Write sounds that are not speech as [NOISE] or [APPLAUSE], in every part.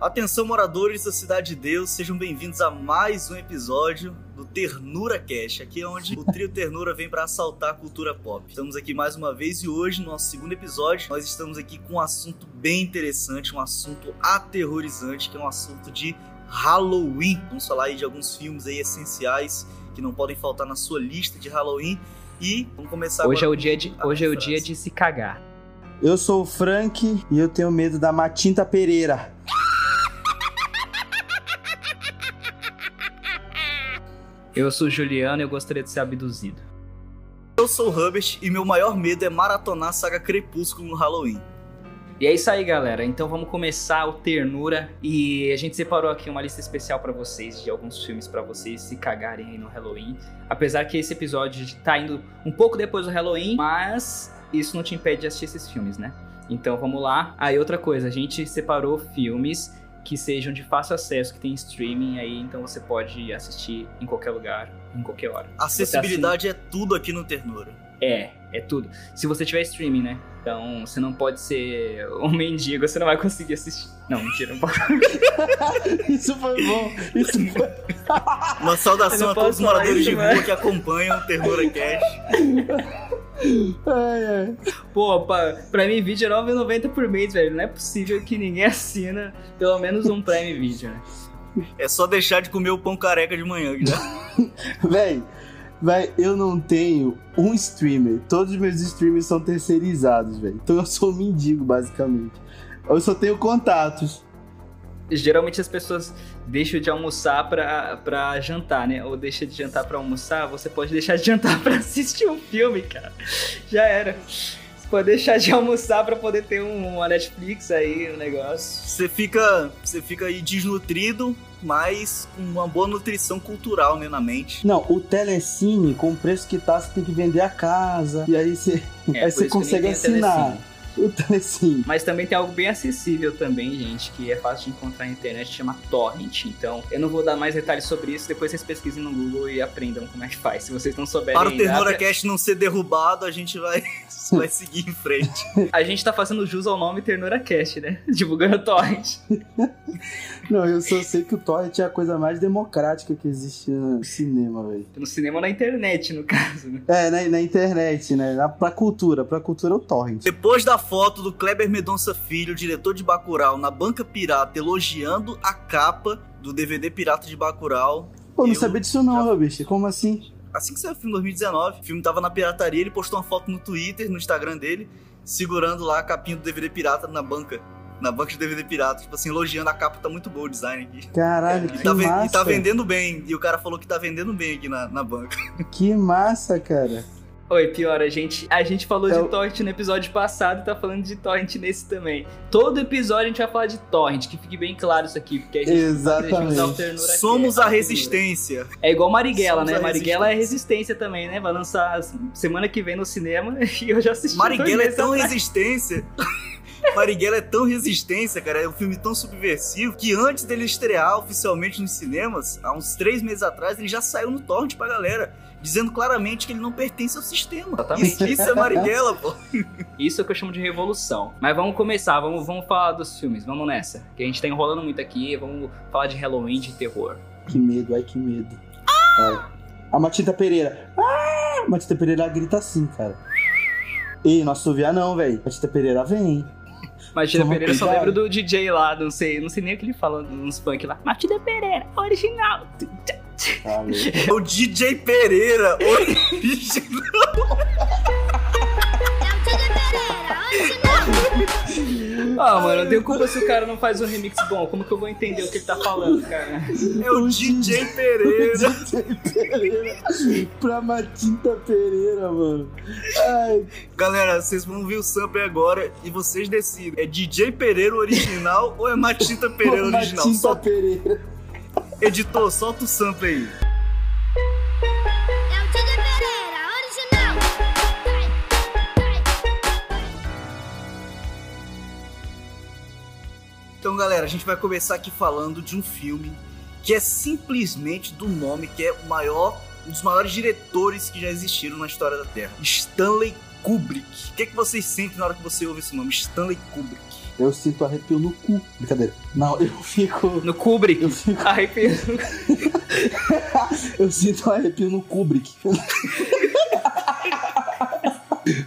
Atenção, moradores da Cidade de Deus, sejam bem-vindos a mais um episódio do Ternura Cash, aqui é onde o trio Ternura vem para assaltar a cultura pop. Estamos aqui mais uma vez e hoje, no nosso segundo episódio, nós estamos aqui com um assunto bem interessante, um assunto aterrorizante, que é um assunto de Halloween. Vamos falar aí de alguns filmes aí essenciais que não podem faltar na sua lista de Halloween. E vamos começar hoje agora. É o dia de, hoje é o dia de se cagar. Eu sou o Frank e eu tenho medo da Matinta Pereira. Eu sou o Juliano e eu gostaria de ser abduzido. Eu sou o Hubert e meu maior medo é maratonar a saga Crepúsculo no Halloween. E é isso aí, galera. Então vamos começar o Ternura e a gente separou aqui uma lista especial para vocês de alguns filmes para vocês se cagarem aí no Halloween. Apesar que esse episódio tá indo um pouco depois do Halloween, mas isso não te impede de assistir esses filmes, né? Então vamos lá. Aí outra coisa, a gente separou filmes que sejam de fácil acesso, que tem streaming aí, então você pode assistir em qualquer lugar, em qualquer hora. Acessibilidade é tudo aqui no Ternura. É, é tudo. Se você tiver streaming, né? Então você não pode ser um [LAUGHS] mendigo, você não vai conseguir assistir. Não, mentira, não pode. [LAUGHS] Isso foi bom. Isso foi. Uma saudação a todos os moradores isso, de rua que acompanham o Ternura Cash. Ai, ai. Pô, pra, Prime Video é 9,90 por mês, velho. Não é possível que ninguém assina pelo menos um Prime Video, né? É só deixar de comer o pão careca de manhã, né? [LAUGHS] Véi, véi, eu não tenho um streamer. Todos os meus streamers são terceirizados, velho. Então eu sou um mendigo, basicamente. Eu só tenho contatos. Geralmente as pessoas deixam de almoçar pra, pra jantar, né? Ou deixa de jantar pra almoçar, você pode deixar de jantar pra assistir um filme, cara. Já era. Você pode deixar de almoçar pra poder ter um, uma Netflix aí, um negócio. Você fica, você fica aí desnutrido, mas com uma boa nutrição cultural, né, na mente. Não, o Telecine, com o preço que tá, você tem que vender a casa. E aí você, É, aí você consegue assinar. Telecine. Mas também tem algo bem acessível também, gente, que é fácil de encontrar na internet, chama Torrent. Então, eu não vou dar mais detalhes sobre isso, depois vocês pesquisem no Google e aprendam como é que faz. Se vocês não souberem Para o ainda, Ternura Cash não ser derrubado, a gente vai, [LAUGHS] vai seguir em frente. [LAUGHS] a gente tá fazendo jus ao nome Ternura Cast, né? [LAUGHS] Divulgando Torrent. Não, eu só sei que o Torrent é a coisa mais democrática que existe no cinema, velho. No cinema ou na internet, no caso, né? É, na, na internet, né? Pra cultura, pra cultura é o Torrent. Depois da foto do Kleber Medonça Filho, diretor de Bacurau, na banca pirata, elogiando a capa do DVD Pirata de Bacurau. Pô, não sabia disso não, já- Robert. Como assim? Assim que saiu o filme em 2019, o filme tava na pirataria, ele postou uma foto no Twitter, no Instagram dele, segurando lá a capinha do DVD pirata na banca. Na banca de DVD pirata, tipo assim, elogiando a capa, tá muito boa o design aqui. Caralho, E que tá, massa. e tá vendendo bem. E o cara falou que tá vendendo bem aqui na, na banca. Que massa, cara. Oi, pior, a gente, a gente falou É de torrent no episódio passado e tá falando de torrent nesse também. Todo episódio a gente vai falar de torrent, que fique bem claro isso aqui, porque a gente Exatamente. Cast. Somos a resistência. É igual Marighella, Somos né? Marighella é resistência também, né? Vai lançar semana que vem no cinema [LAUGHS] e eu já assisti. Marighella é tão atrás. resistência. [LAUGHS] Marighella é tão resistência, cara. É um filme tão subversivo que antes dele estrear oficialmente nos cinemas, há uns três meses atrás, ele já saiu no torrent pra galera. Dizendo claramente que ele não pertence ao sistema. Exatamente. Isso, isso é Marighella, pô. Isso é o que eu chamo de revolução. Mas vamos começar, vamos, vamos falar dos filmes, vamos nessa. Que a gente tá enrolando muito aqui, vamos falar de Halloween, de terror. Que medo, ai que medo. Vai. A Matilda Pereira. Ah! A Matilda Pereira grita assim, cara. Ei, não assoviar não, velho. Matilda Pereira vem. Matilda Toma Pereira, eu só cuidado. lembro do DJ lá, não sei, não sei nem o que ele fala nos funk lá. Matilda Pereira, original. É o DJ Pereira, original. Ah, mano, eu tenho culpa se o cara não faz um remix bom. Como que eu vou entender o que ele tá falando, cara? É o DJ Pereira. [LAUGHS] Pereira. Pra Matilda Pereira, mano. Ai, Galera, vocês vão ver o sample agora e vocês decidem. É DJ Pereira original ou é Matita Pereira original? Matilda Sol- Pereira. Editor, solta o sample aí. É o Tigre Pereira, original. Então, galera, a gente vai começar aqui falando de um filme que é simplesmente do nome que é o maior, um dos maiores diretores que já existiram na história da Terra. Stanley Kubrick. O que, é que vocês sentem na hora que você ouve esse nome? Stanley Kubrick. Eu sinto arrepio no cu. Brincadeira. Não, eu fico. No Kubrick. Eu fico. Arrepio. [LAUGHS] Eu sinto arrepio no Kubrick. [LAUGHS]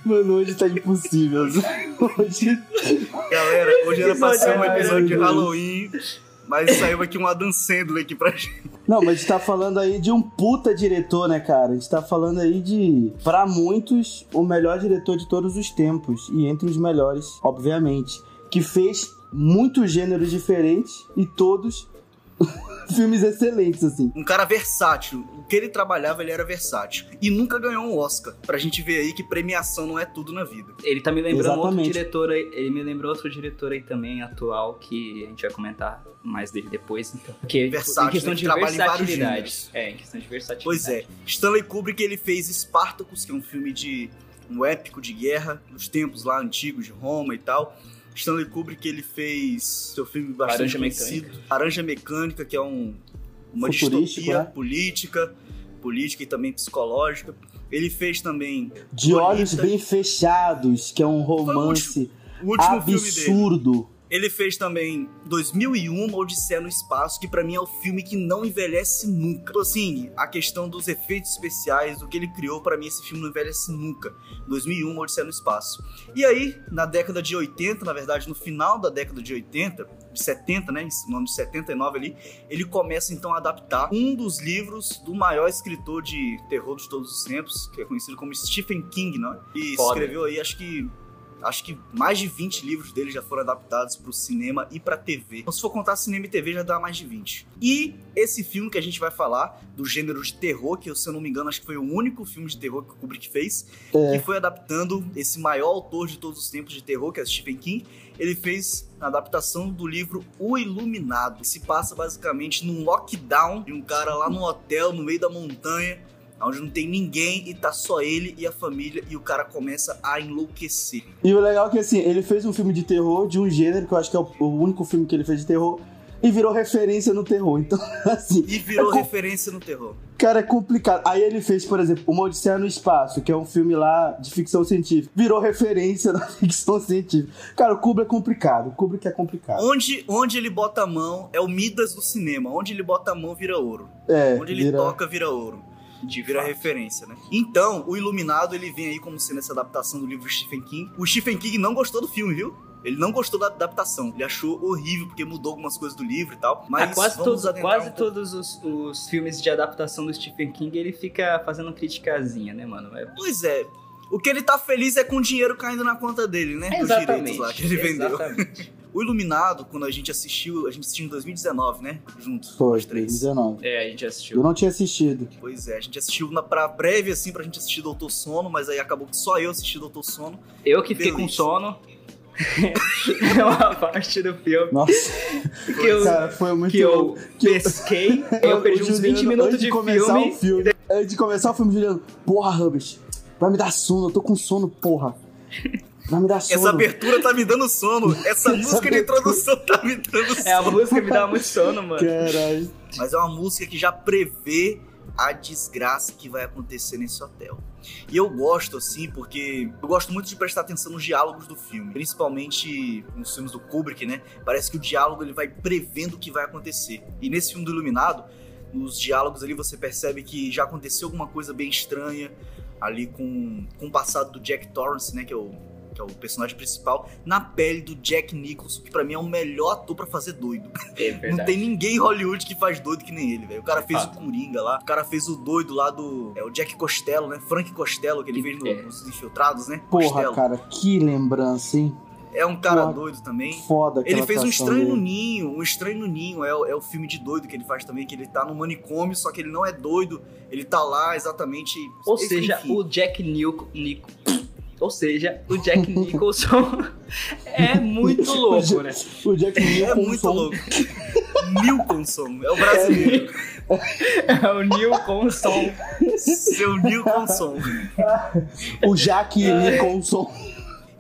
Mano, hoje tá impossível. Hoje. Galera, hoje era pra ser um episódio de. Halloween, mas saiu aqui um Adam Sandler aqui pra gente. Não, mas a gente tá falando aí de um puta diretor, né, cara? A gente tá falando aí de, pra muitos, o melhor diretor de todos os tempos. E entre os melhores, obviamente. Que fez muitos gêneros diferentes e todos [LAUGHS] filmes excelentes, assim. Um cara versátil. O que ele trabalhava, ele era versátil. E nunca ganhou um Oscar. Pra gente ver aí que premiação não é tudo na vida. Ele tá me lembrando outro Exatamente. diretor aí. Ele me lembrou outro diretor aí também, atual, que a gente vai comentar mais dele depois, então. Porque Versátil, em questão né? de Que em versatilidade. gêneros. É, em questão de versatilidade. Pois é. Stanley Kubrick, ele fez Spartacus, que é um filme de... Um épico de guerra, nos tempos lá antigos de Roma e tal. Stanley Kubrick, ele fez seu filme bastante Laranja conhecido. Laranja Mecânica, que é um, uma distopia né? política, política e também psicológica. Ele fez também De Lolita, Olhos Bem Fechados, que é um romance o último filme dele. absurdo. Ele fez também 2001, Uma Odisseia no Espaço, que pra mim é o filme que não envelhece nunca. Então, Assim, a questão dos efeitos especiais, do que ele criou, pra mim esse filme não envelhece nunca. 2001, Uma Odisseia no Espaço. E aí, na década de 80, na verdade, no final da década de 80, de 70, né, no ano de 79 ali, ele começa então a adaptar um dos livros do maior escritor de terror de todos os tempos, que é conhecido como Stephen King, né? E Foda. escreveu aí, acho que Acho que mais de 20 livros dele já foram adaptados pro cinema e pra TV. Então, se for contar cinema e TV, já dá mais de 20. E esse filme que a gente vai falar, do gênero de terror, que se eu não me engano, acho que foi o único filme de terror que o Kubrick fez, É. que foi adaptando esse maior autor de todos os tempos de terror, que é Stephen King. Ele fez a adaptação do livro O Iluminado, que se passa basicamente num lockdown de um cara lá num hotel no meio da montanha, onde não tem ninguém e tá só ele e a família, e o cara começa a enlouquecer. E o legal é que, assim, ele fez um filme de terror de um gênero, que eu acho que é o, o único filme que ele fez de terror, e virou referência no terror. [LAUGHS] Então, assim, E virou É referência no terror. cara, é complicado. Aí ele fez, por exemplo, Uma Odisseia no Espaço, que é um filme lá de ficção científica. Virou referência [LAUGHS] na ficção científica. Cara, o Kubrick é complicado. O Kubrick é complicado. Onde, onde ele bota a mão é o Midas do cinema. Onde ele bota a mão vira ouro. É, Onde ele vira- toca vira ouro. De Vira fato. referência, né? Então, o Iluminado, ele vem aí como sendo essa adaptação do livro Stephen King. O Stephen King não gostou do filme, viu? Ele não gostou da adaptação. Ele achou horrível porque mudou algumas coisas do livro e tal. Mas Ah, quase todos, quase um todos os, os filmes de adaptação do Stephen King, ele fica fazendo criticazinha, né, mano? É- Pois é. O que ele tá feliz é com o dinheiro caindo na conta dele, né? Dos direitos lá que ele vendeu. exatamente. O Iluminado, quando a gente assistiu, a gente assistiu em 2019, né? Juntos, Foi, três. 2019. É, a gente Eu assistiu. não tinha assistido. Pois é, a gente assistiu na, pra breve, assim, pra gente assistir Doutor Sono, mas aí acabou que só eu assisti Doutor Sono. Eu que fiquei com sono. [LAUGHS] é uma parte do filme Nossa, que eu, cara, foi muito que eu. Que eu- pesquei. Eu [LAUGHS] perdi o uns 20 Juliano, minutos de começar filme. O filme antes de começar o filme, Juliano, porra, Rubens, vai me dar sono, eu tô com sono, porra. Vai me dar sono. Essa abertura tá me dando sono. [LAUGHS] Essa música de abertura. introdução tá me dando sono. É, a música me dá muito sono, mano. Caralho. Mas é uma música que já prevê a desgraça que vai acontecer nesse hotel. E eu gosto, assim, porque eu gosto muito de prestar atenção nos diálogos do filme. Principalmente nos filmes do Kubrick, né? Parece que o diálogo ele vai prevendo o que vai acontecer. E nesse filme do Iluminado, nos diálogos ali você percebe que já aconteceu alguma coisa bem estranha ali com, com o passado do Jack Torrance, né? Que é o, que é o personagem principal, na pele do Jack Nicholson, que pra mim é o melhor ator pra fazer doido. É Não verdade. tem ninguém em Hollywood que faz doido que nem ele, velho. O cara fez Fato. o Coringa lá, o cara fez o doido lá do. É o Jack Costello, né? Frank Costello, que ele fez no- É. nos Infiltrados, né? Porra, Costello. cara, que lembrança, hein? É um cara doido também. Foda Ele fez um Estranho no dele. Ninho, um Estranho no Ninho é, o- é o filme de doido que ele faz também, que ele tá no manicômio, só que ele não é doido, ele tá lá exatamente. Ou enfim. seja, o Jack Nico. Ou seja, o Jack [LAUGHS] Nicholson é muito louco, né? O Jack é Nicholson. muito louco. Nilconson, é o brasileiro. É o Nilconson. Seu Nilconson. O Jack Nicholson.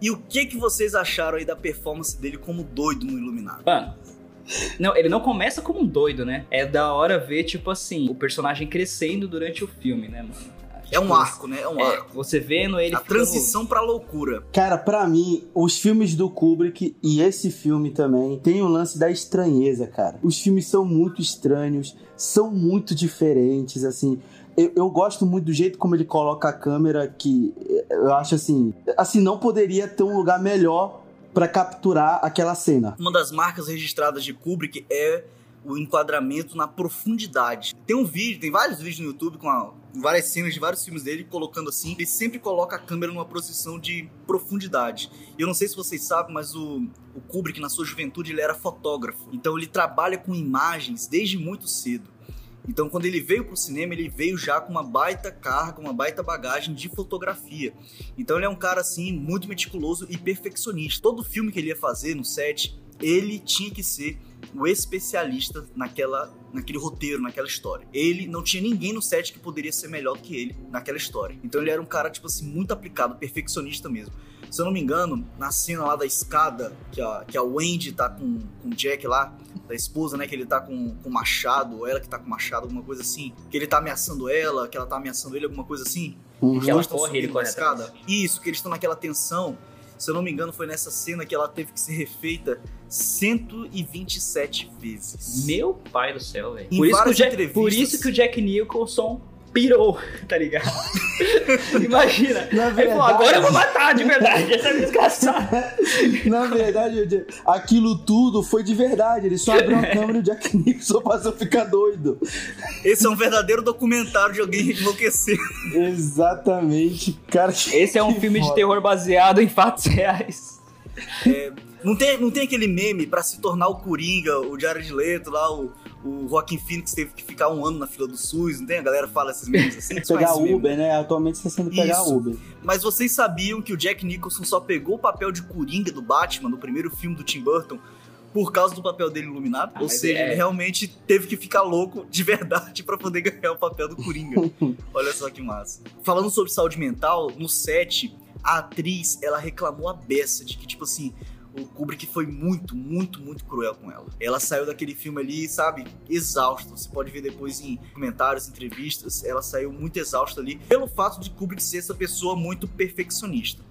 E o que que vocês acharam aí da performance dele como doido no Iluminado? Mano. Não, ele não começa como um doido, né? É da hora ver, tipo assim, o personagem crescendo durante o filme, né, mano? É um Tipo, arco, né? É um É, arco. você vendo ele A ficando- transição pra loucura. Cara, pra mim, os filmes do Kubrick e esse filme também tem o lance da estranheza, cara. Os filmes são muito estranhos, são muito diferentes, assim. Eu, eu gosto muito do jeito como ele coloca a câmera, que eu acho assim. Assim, não poderia ter um lugar melhor pra capturar aquela cena. Uma das marcas registradas de Kubrick é o enquadramento na profundidade. Tem um vídeo, tem vários vídeos no YouTube com a- várias cenas de vários filmes dele colocando assim. Ele sempre coloca a câmera numa posição de profundidade. E eu não sei se vocês sabem, mas o, o Kubrick na sua juventude ele era fotógrafo. Então ele trabalha com imagens desde muito cedo. Então, quando ele veio pro cinema, ele veio já com uma baita carga, uma baita bagagem de fotografia. Então, ele é um cara, assim, muito meticuloso e perfeccionista. Todo filme que ele ia fazer no set, ele tinha que ser o especialista naquela, naquele roteiro, naquela história. Ele não tinha ninguém no set que poderia ser melhor que ele naquela história. Então, ele era um cara, tipo assim, muito aplicado, perfeccionista mesmo. Se eu não me engano, na cena lá da escada, que a, que a Wendy tá com, com o Jack lá, da esposa, né? Que ele tá com, com machado, ou ela que tá com machado, alguma coisa assim. Que ele tá ameaçando ela, que ela tá ameaçando ele, alguma coisa assim. Uhum. Que ela corre, ele corre atrás. Isso, que eles estão naquela tensão. Se eu não me engano, foi nessa cena que ela teve que ser refeita 127 vezes. Meu pai do céu, velho. Por, isso que Jack- por isso que o Jack Nicholson pirou, tá ligado? [LAUGHS] Imagina. Na Ele falou, agora eu vou matar de verdade, essa é desgraçada. [LAUGHS] Na verdade, aquilo tudo foi de verdade. Ele só abriu a [LAUGHS] câmera e o Jack Nicholson passou a ficar doido. Esse é um verdadeiro documentário de alguém enlouquecer. Exatamente, cara. Esse é um filme de foda. terror baseado em fatos reais. Não tem, não tem aquele meme pra se tornar o Coringa, o Jared Leto lá, o, o Joaquin Phoenix teve que ficar um ano na fila do SUS, não tem? A galera fala esses memes assim. [LAUGHS] Pegar faz meme. Uber, né? Atualmente está sendo pegar Isso. Uber. Mas vocês sabiam que o Jack Nicholson só pegou o papel de Coringa do Batman no primeiro filme do Tim Burton por causa do papel dele iluminado? Ah, Ou seja, é- ele realmente teve que ficar louco de [LAUGHS] verdade pra poder ganhar o papel do Coringa. [LAUGHS] Olha só que massa. Falando sobre saúde mental, no set, a atriz, ela reclamou a beça de que, tipo assim, o Kubrick foi muito, muito, muito cruel com ela. Ela saiu daquele filme ali, sabe, exausta. Você pode ver depois em comentários, entrevistas, ela saiu muito exausta ali pelo fato de Kubrick ser essa pessoa muito perfeccionista.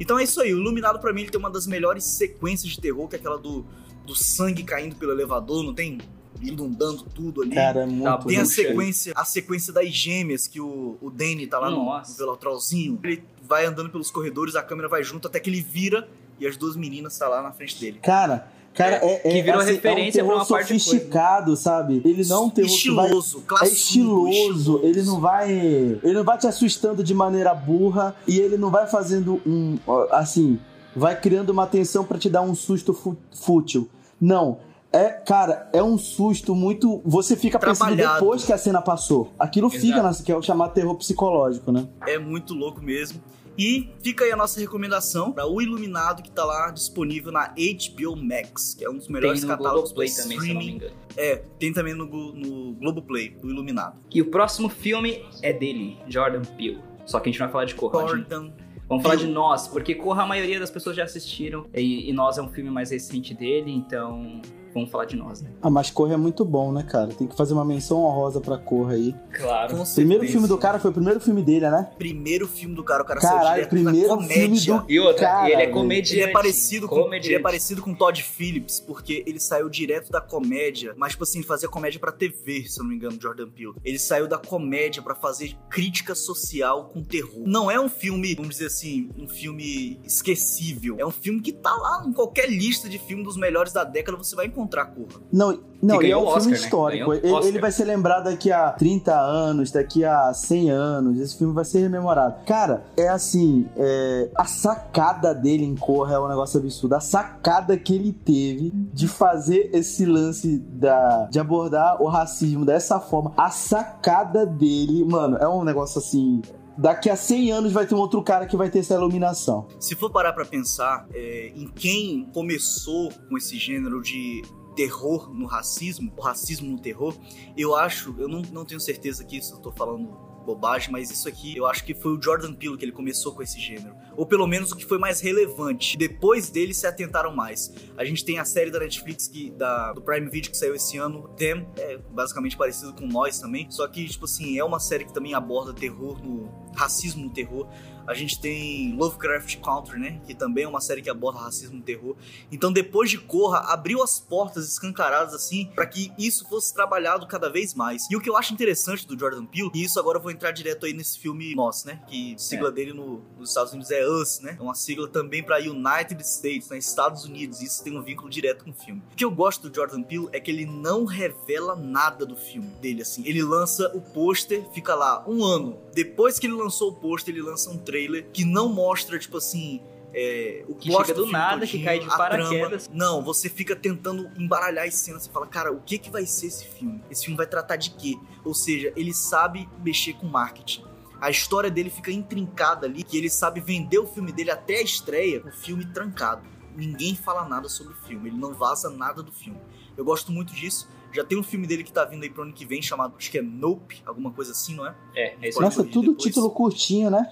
Então é isso aí, o Iluminado pra mim ele tem uma das melhores sequências de terror, que é aquela do, do sangue caindo pelo elevador, não tem? Inundando tudo ali. Cara, é muito Tá Tem a sequência, a sequência das gêmeas que o, o Danny tá lá no, Nossa. no velotrolzinho. Ele vai andando pelos corredores, a câmera vai junto até que ele vira e as duas meninas tá lá na frente dele. Cara, cara, é, é, que virou assim, referência é um pra terror coisa, sofisticado, sabe? Ele não é um terror que vai estiloso, é classudo, estiloso, ele não vai, ele não vai te assustando de maneira burra e ele não vai fazendo um, assim, vai criando uma tensão pra te dar um susto fútil. Não, é, cara, é um susto muito, você fica pensando depois que a cena passou. Aquilo fica, Exato. na, que é o chamado terror psicológico, né? É muito louco mesmo. E fica aí a nossa recomendação para O Iluminado, que tá lá disponível na HBO Max, que é um dos Tem melhores no catálogos Globoplay pra também, se eu não me streaming. engano. É, tem também no, no Globoplay, O Iluminado. E o próximo filme é dele, Jordan Peele. Só que a gente não vai falar de Corra. a gente- Jordan. Vamos falar de Nós, porque Corra a maioria das pessoas já assistiram. E, e Nós é um filme mais recente dele, então vamos falar de Nós, né? Ah, mas Corra é muito bom, né, cara? Tem que fazer uma menção honrosa pra Corra aí. Claro. Com Primeiro certeza. filme do cara foi o primeiro filme dele, né? Primeiro filme do cara, o cara saiu Caralho, direto primeiro da comédia. filme do E outra, Cara, ele é comediante. Ele é, parecido com, ele é parecido com Todd Phillips, porque ele saiu direto da comédia, mas, tipo assim, fazia comédia pra TV, se eu não me engano, Jordan Peele. Ele saiu da comédia pra fazer crítica social com terror. Não é um filme, vamos dizer assim, um filme esquecível. É um filme que tá lá em qualquer lista de filme dos melhores da década, você vai encontrar, Corra. Não, não Que ele é um filme Oscar, né? histórico. Ganhou o Ele, vai ser lembrado daqui a 30 anos, daqui a 100 anos. Esse filme vai ser rememorado. Cara, é assim: é, a sacada dele em Corra é um negócio absurdo. A sacada que ele teve de fazer esse lance da, de abordar o racismo dessa forma. A sacada dele, mano, é um negócio assim. Daqui a 100 anos vai ter um outro cara que vai ter essa iluminação. Se for parar pra pensar é, em quem começou com esse gênero de terror no racismo, o racismo no terror, eu acho, eu não, não tenho certeza que isso eu tô falando bobagem, mas isso aqui eu acho que foi o Jordan Peele que ele começou com esse gênero. Ou pelo menos o que foi mais relevante. Depois dele se atentaram mais. A gente tem a série da Netflix que, da, do Prime Video que saiu esse ano, Them, é basicamente parecido com Nós também. Só que, tipo assim, é uma série que também aborda terror no. racismo no terror. A gente tem Lovecraft Country, né? Que também é uma série que aborda racismo e terror. Então, depois de Corra, abriu as portas escancaradas assim para que isso fosse trabalhado cada vez mais. E o que eu acho interessante do Jordan Peele, e isso agora eu vou entrar direto aí nesse filme nosso, né? Que sigla é. dele no, nos Estados Unidos é US, né? É uma sigla também para United States, né? Estados Unidos. Isso tem um vínculo direto com o filme. O que eu gosto do Jordan Peele é que ele não revela nada do filme dele, assim. Ele lança o pôster, fica lá um ano. Depois que ele lançou o pôster, ele lança um trailer que não mostra, tipo assim, é, o que chega do, do nada, todinho, que cai de paraquedas. Não, você fica tentando embaralhar as cenas. Você fala, cara, o que, que vai ser esse filme? Esse filme vai tratar de quê? Ou seja, ele sabe mexer com marketing. A história dele fica intrincada ali, que ele sabe vender o filme dele até a estreia, o filme trancado. Ninguém fala nada sobre o filme, ele não vaza nada do filme. Eu gosto muito disso. Já tem um filme dele que tá vindo aí pro ano que vem, chamado, acho que é Nope, alguma coisa assim, não é? É, é isso Nossa, tudo depois. título curtinho, né?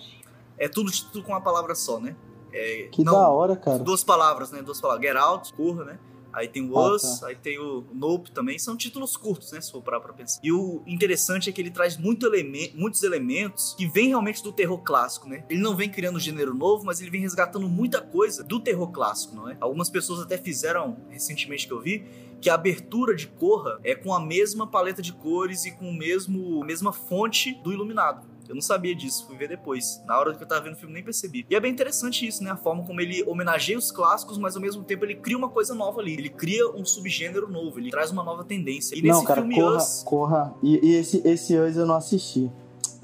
É tudo título com uma palavra só, né? É, que não, da hora, cara. Duas palavras, né? Duas palavras. Get Out, corra, né? Aí tem o Us, ah, tá. aí tem o Nope também. São títulos curtos, né? Se for parar pra pensar. E o interessante é que ele traz muito eleme muitos elementos que vêm realmente do terror clássico, né? Ele não vem criando um gênero novo, mas ele vem resgatando muita coisa do terror clássico, não é? Algumas pessoas até fizeram, recentemente que eu vi, que a abertura de Corra é com a mesma paleta de cores e com o mesmo a mesma fonte do Iluminado. Eu não sabia disso, fui ver depois. Na hora que eu tava vendo o filme, nem percebi. E é bem interessante isso, né? A forma como ele homenageia os clássicos, mas ao mesmo tempo ele cria uma coisa nova ali. Ele cria um subgênero novo, ele traz uma nova tendência. E não, nesse cara, filme corra, Us... corra. E, e, esse, esse Us eu não assisti.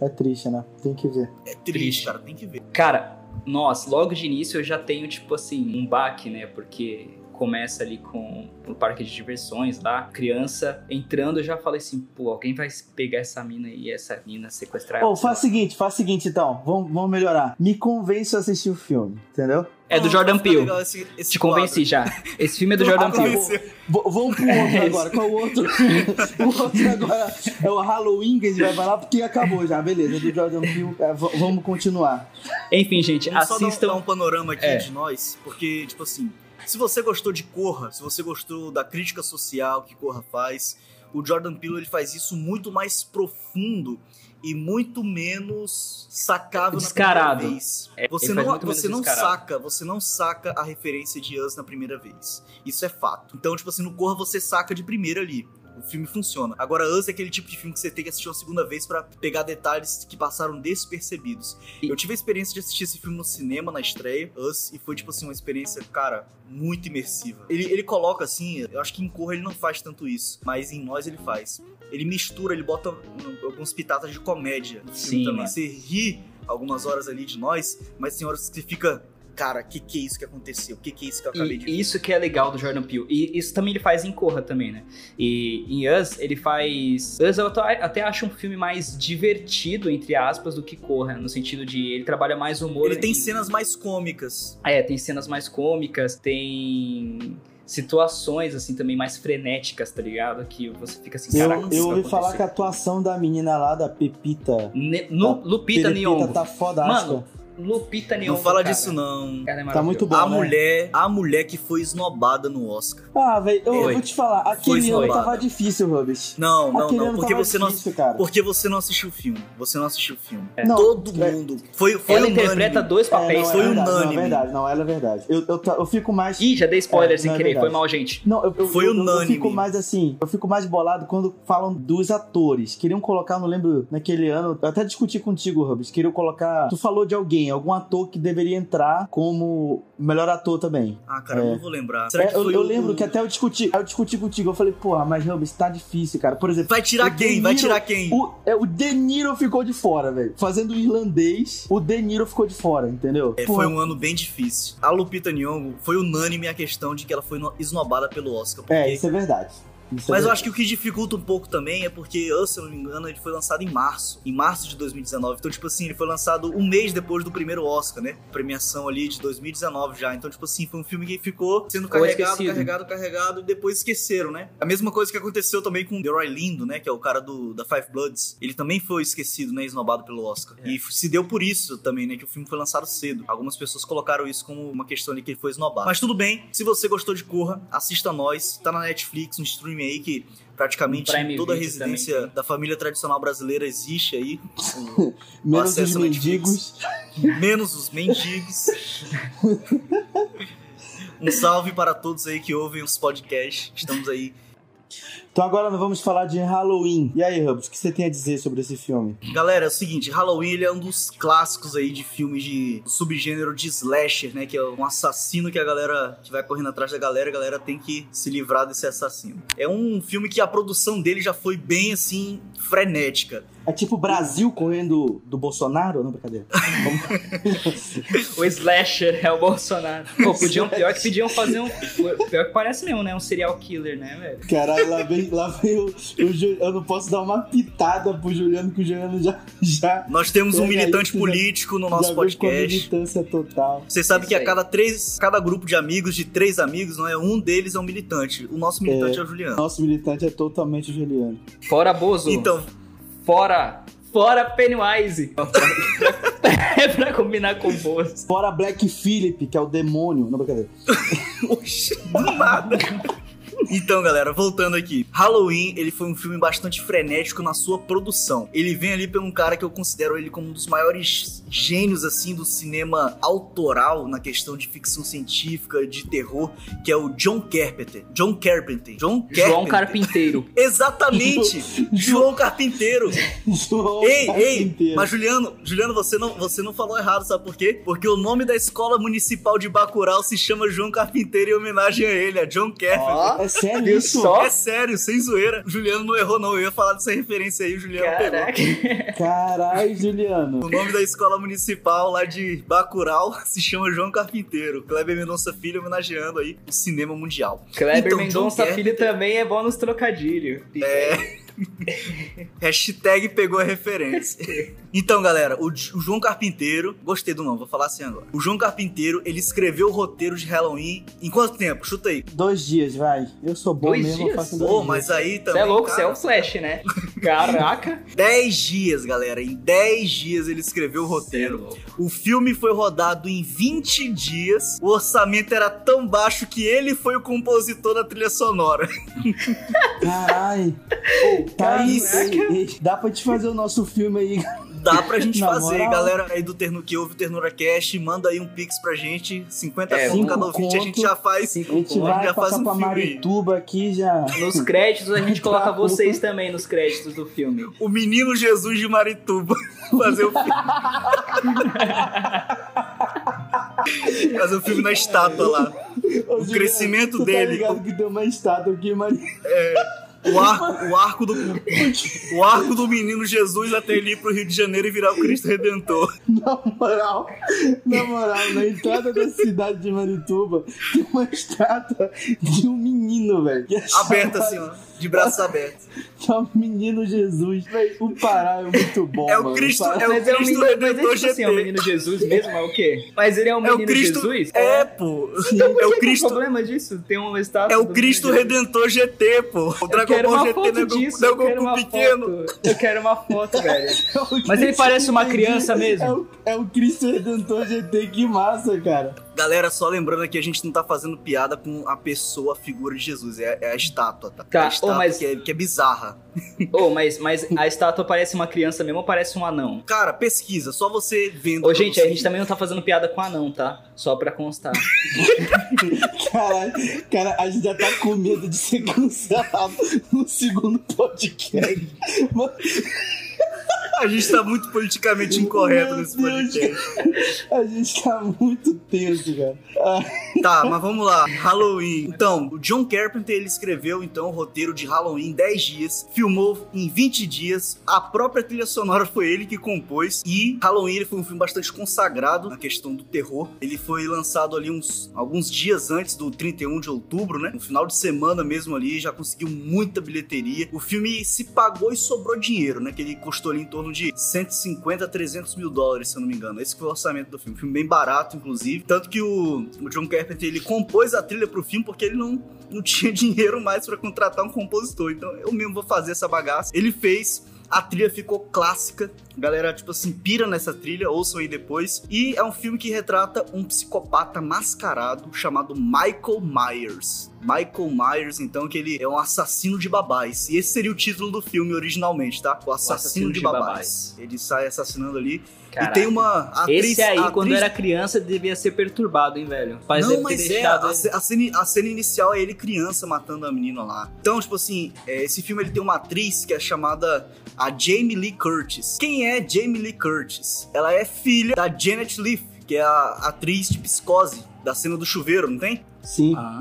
É triste, né? Tem que ver. É triste, triste, cara, tem que ver. Cara, nossa, logo de início eu já tenho, tipo assim, um baque, né? Porque começa ali com o parque de diversões lá, criança entrando, eu já falei assim, pô, alguém vai pegar essa mina e essa mina sequestrar ela. faz o seguinte, faz o seguinte então, vamos, vamos melhorar. Me convence a assistir o filme, entendeu? É do Jordan Peele. Esse, esse Te convenci já. Esse filme é do [LAUGHS] Jordan Peele. Vamos pro outro [LAUGHS] agora. Qual o outro? [LAUGHS] o outro agora é o Halloween que a gente vai falar, porque acabou já. Beleza, do Jordan Peele. É, vamos continuar. Enfim, gente, vamos assistam... Só dar um, dar um panorama aqui é. de nós, porque, tipo assim, se você gostou de Corra, se você gostou da crítica social que Corra faz, o Jordan Peele ele faz isso muito mais profundo e muito menos sacável Descarado. na primeira vez. É, você não, você não saca, você não saca a referência de Us na primeira vez. Isso é fato. Então, tipo assim, no Corra você saca de primeira ali o filme funciona. Agora, Us é aquele tipo de filme que você tem que assistir uma segunda vez para pegar detalhes que passaram despercebidos. Eu tive a experiência de assistir esse filme no cinema, na estreia, Us, e foi, tipo assim, uma experiência, cara, muito imersiva. Ele, ele coloca, assim, eu acho que em Corra ele não faz tanto isso, mas em Nós ele faz. Ele mistura, ele bota alguns pitatas de comédia no filme Sim, também. Mano. Você ri algumas horas ali de Nós, mas tem horas que você fica cara, o que, que é isso que aconteceu? O que, que é isso que eu acabei e de ver? Isso que é legal do Jordan Peele. E isso também ele faz em Corra também, né? E em Us, ele faz... Us eu até acho um filme mais divertido, entre aspas, do que Corra, no sentido de ele trabalha mais humor. Ele tem cenas mais cômicas. É, tem cenas mais cômicas, tem situações, assim, também mais frenéticas, tá ligado? Que você fica assim, Eu, eu ouvi falar que a atuação da menina lá, da Pepita... Ne no, Lupita Nyong'o. tá foda, Mano, Lupita Nyong'o. Não fala cara. disso, não. É tá muito bom, A né? mulher, a mulher que foi esnobada no Oscar. Ah, velho, eu, eu, vou te falar, aquele ano tava difícil, Rubens. Não, não, aquele não, porque você difícil, não, cara. porque você não assistiu o filme. Você não assistiu o filme. É. Não, Todo é. mundo. Foi, foi ela unânime. interpreta dois papéis. É, não, foi é verdade, unânime. Não, é verdade, não, ela é verdade. Eu, eu, eu fico mais. Ih, já dei spoiler É, sem não é querer, foi mal, gente. Não, eu, eu, Foi eu, eu unânime. fico mais assim, eu fico mais bolado quando falam dos atores. Queriam colocar, não lembro, naquele ano, eu até discuti contigo, Rubens, queriam colocar. Tu falou de alguém, algum ator que deveria entrar como melhor ator também. Ah, cara, É. eu não vou lembrar. Será É, que eu, eu o- lembro que até eu discuti, eu discuti contigo, eu falei, porra, mas Rubens, tá difícil, cara. Por exemplo, Vai tirar quem? De Vai Niro- tirar quem? O, é, o De Niro ficou de fora, velho. Fazendo o irlandês, o De Niro ficou de fora, entendeu? É, foi um ano bem difícil. A Lupita Nyong'o foi unânime a questão de que ela foi no- esnobada pelo Oscar. Porque É, isso é verdade. Isso é Mas eu verdade. acho que o que dificulta um pouco também é porque, eu, se eu não me engano, ele foi lançado em março. Em março de 2019. Então, tipo assim, ele foi lançado um mês depois do primeiro Oscar, né? Premiação ali de 2019 já. Então, tipo assim, foi um filme que ficou sendo carregado, carregado, carregado e depois esqueceram, né? A mesma coisa que aconteceu também com o Delroy Lindo, né? Que é o cara do, da Five Bloods. Ele também foi esquecido, né? Esnobado pelo Oscar. É. E se deu por isso também, né? Que o filme foi lançado cedo. Algumas pessoas colocaram isso como uma questão de que ele foi esnobado. Mas tudo bem. Se você gostou de Corra, assista nós. Tá na Netflix, um streaming aí que praticamente Prime toda a residência também. da família tradicional brasileira existe aí. O- [LAUGHS] Menos os mendigos. menos os mendigos. [LAUGHS] Um salve para todos aí que ouvem os podcasts. Estamos aí. Então agora nós vamos falar de Halloween. E aí, Rubens, o que você tem a dizer sobre esse filme? Galera, é o seguinte, Halloween ele é um dos clássicos aí de filmes de subgênero de slasher, né? Que é um assassino que a galera que vai correndo atrás da galera, a galera tem que se livrar desse assassino. É um filme que a produção dele já foi bem assim frenética. É tipo Brasil correndo do Bolsonaro? Não, brincadeira. [LAUGHS] O slasher é o Bolsonaro. Pô, podiam, pior que podiam fazer um. Pior que parece mesmo, né? Um serial killer, né, velho? Caralho, lá vem, lá vem o, o Ju- Eu não posso dar uma pitada pro Juliano, que o Juliano já, já, Nós temos um militante já- político no já nosso veio com a podcast. militância total. Você sabe Isso que a cada três, cada grupo de amigos, de três amigos, não é um deles é um militante. O nosso militante é, o Juliano. Nosso militante é totalmente o Juliano. Fora Bozo. Então, Fora. Fora Pennywise. [LAUGHS] é pra combinar com o Bozo. Fora Black Phillip, que é o demônio. Não, brincadeira. [LAUGHS] Oxi, do nada. Então, galera, voltando aqui. Halloween, ele foi um filme bastante frenético na sua produção. Ele vem ali por um cara que eu considero ele como um dos maiores gênios, assim, do cinema autoral na questão de ficção científica, de terror, que é o John Carpenter. John Carpenter. John Carpenter. [LAUGHS] [LAUGHS] João Carpinteiro. Exatamente! João Carpinteiro. João Ei, ei, Carpinteiro. mas Juliano, Juliano, você não, você não falou errado, sabe por quê? Porque o nome da escola municipal de Bacurau se chama João Carpinteiro em homenagem a ele, a John Carpenter. É sério isso? só? É sério, sem zoeira. O Juliano não errou, não. Eu ia falar dessa referência aí, o Juliano pegou. Caraca. Caralho, Juliano. O nome da escola municipal lá de Bacurau [LAUGHS] se chama João Carpinteiro. Kleber Mendonça Filho homenageando aí o cinema mundial. Kleber Então, Mendonça John Filho também é bom nos trocadilhos. É. [LAUGHS] Hashtag pegou a referência. [LAUGHS] Então, galera, o, o João Carpinteiro. Gostei do nome, vou falar assim agora. O João Carpinteiro, ele escreveu o roteiro de Halloween em quanto tempo? Chuta aí. Dois dias, vai. Eu sou bom Dois mesmo, eu dias? faço dois Pô, dias. mas aí Você também. é louco, você é o Flash, né? [LAUGHS] Caraca. 10 dias, galera. Em 10 dias ele escreveu o roteiro. O filme foi rodado em 20 dias. O orçamento era tão baixo que ele foi o compositor da trilha sonora. Caralho. [LAUGHS] Ô, tá. Caraca. ei, Dá pra te fazer o nosso filme aí. Dá pra gente [LAUGHS] Na fazer, moral. galera aí do Terno que ouve o Ternura Cash, manda aí um pix pra gente, 50 É, conto cinco cada ouvinte, a gente já faz. A gente vai já faz passar um pra. Marituba aqui já. Nos créditos a gente [LAUGHS] coloca Tá. vocês também nos créditos do filme. O menino Jesus de Marituba [LAUGHS] fazer o filme. fazer o filme na estátua lá. Juliano, crescimento tu dele. Tá ligado que tem uma estátua aqui, mano. O arco, o arco do o arco do menino Jesus até ele ir pro Rio de Janeiro e virar o Cristo Redentor. Na moral, na moral, na entrada da cidade de Marituba tem uma estátua de um menino, velho. é Aberta assim, ó, de braços abertos. [LAUGHS] É o menino Jesus. Velho, o Pará é muito bom, É o mano. Cristo- Pará- é o mas é Cristo menino, mas é Redentor tipo assim, é o GT. menino Jesus mesmo, é o quê? Mas ele é É o menino Cristo. Jesus? É, pô. Então por É o Cristo. o problema disso? Tem uma estátua É o Cristo menino. Redentor GT, pô. O Dragon quero Ball uma GT foto não é Goku- disso, não é eu quero Goku uma pequeno. foto. Eu quero uma foto, [LAUGHS] velho. É o Mas ele parece uma criança mesmo. É o, é o Cristo Redentor GT, que massa, cara. Galera, só lembrando aqui, a gente não tá fazendo piada com a pessoa, a figura de Jesus. É, é a estátua, tá? Tá, É a estátua ô, mas- que, é, que é bizarra. [LAUGHS] Oh, mas, mas a estátua parece uma criança mesmo ou parece um anão? Cara, pesquisa. Só você vendo. Ô, pra gente, você- a gente também não tá fazendo piada com anão, tá? Só pra constar. [LAUGHS] Caralho, cara, a gente já tá com medo de ser cancelado no segundo podcast. Mano, [LAUGHS] A gente tá muito politicamente incorreto nesse podcast. A gente tá muito tenso, cara. Tá, mas vamos lá. Halloween. Então, o John Carpenter ele escreveu então o roteiro de Halloween em 10 dias, filmou em 20 dias, a própria trilha sonora foi ele que compôs e Halloween ele foi um filme bastante consagrado na questão do terror. Ele foi lançado ali uns alguns dias antes do 31 de outubro, né? No final de semana mesmo ali, já conseguiu muita bilheteria. O filme se pagou e sobrou dinheiro, né? Que ele custou ali em torno de 150 a 300 mil dólares, se eu não me engano. Esse foi o orçamento do filme. Filme bem barato, inclusive. Tanto que o, o John Carpenter ele compôs a trilha pro filme porque ele não, não [LAUGHS] tinha dinheiro mais pra contratar um compositor. Então eu mesmo vou fazer essa bagaça. Ele fez. A trilha ficou clássica. A galera, tipo assim, pira nessa trilha, ouçam aí depois. E é um filme que retrata um psicopata mascarado chamado Michael Myers. Michael Myers, então, que ele é um assassino de babás. E esse seria o título do filme originalmente, tá? O assassino, assassino de, de babás. babás. Ele sai assassinando ali. Caraca. E tem uma atriz. Esse aí, a quando atriz- era criança, devia ser perturbado, hein, velho? O pai não, mas é, deixado a cena, a cena inicial é ele criança matando a menina lá. Então, tipo assim, é, esse filme ele tem uma atriz que é chamada a Jamie Lee Curtis. Quem é Jamie Lee Curtis? Ela é filha da Janet Leigh, que é a atriz de Psicose, da cena do chuveiro, não tem? sim. Ah,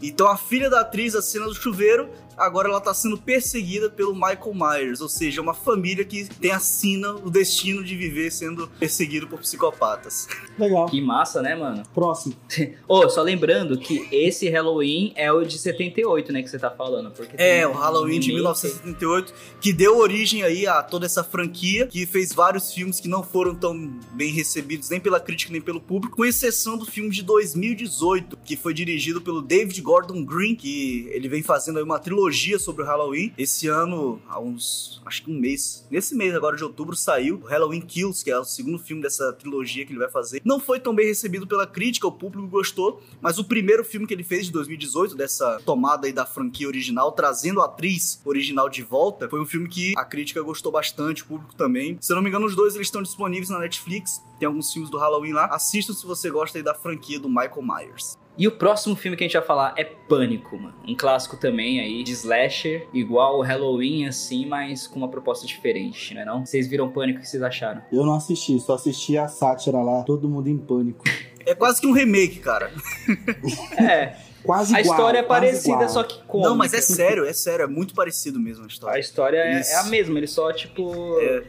Então a filha da atriz, a cena do chuveiro, agora ela tá sendo perseguida pelo Michael Myers, ou seja, uma família que tem a sina, o destino de viver sendo perseguido por psicopatas. Legal. que massa, né, mano? Próximo. [LAUGHS] Ô, só lembrando que esse Halloween é o de 78, né, que você tá falando. Porque É, o Halloween de remake. 1978, que deu origem aí a toda essa franquia, que fez vários filmes que não foram tão bem recebidos nem pela crítica nem pelo público, com exceção do filme de 2018, que foi dirigido pelo David Gordon Green, que ele vem fazendo aí uma trilogia sobre o Halloween. Esse ano, há uns, acho que um mês, nesse mês agora de outubro, saiu o Halloween Kills, que é o segundo filme dessa trilogia que ele vai fazer. Não foi tão bem recebido pela crítica, o público gostou, mas o primeiro filme que ele fez de 2018, dessa tomada aí da franquia original, trazendo a atriz original de volta, foi um filme que a crítica gostou bastante, o público também. Se eu não me engano, os dois eles estão disponíveis na Netflix. Tem alguns filmes do Halloween lá. Assistam se você gosta aí da franquia do Michael Myers. E o próximo filme que a gente vai falar é Pânico, mano. Um clássico também aí, de slasher, igual o Halloween, assim, mas com uma proposta diferente, né não? Vocês viram Pânico, o que vocês acharam? Eu não assisti, só assisti a sátira lá, todo mundo em pânico. É quase que um remake, cara. [LAUGHS] É, Quase a igual. história é parecida, igual. só que cômica. Não, mas é sério, é sério, é muito parecido mesmo a A história. história é, é a mesma, ele só, tipo... É.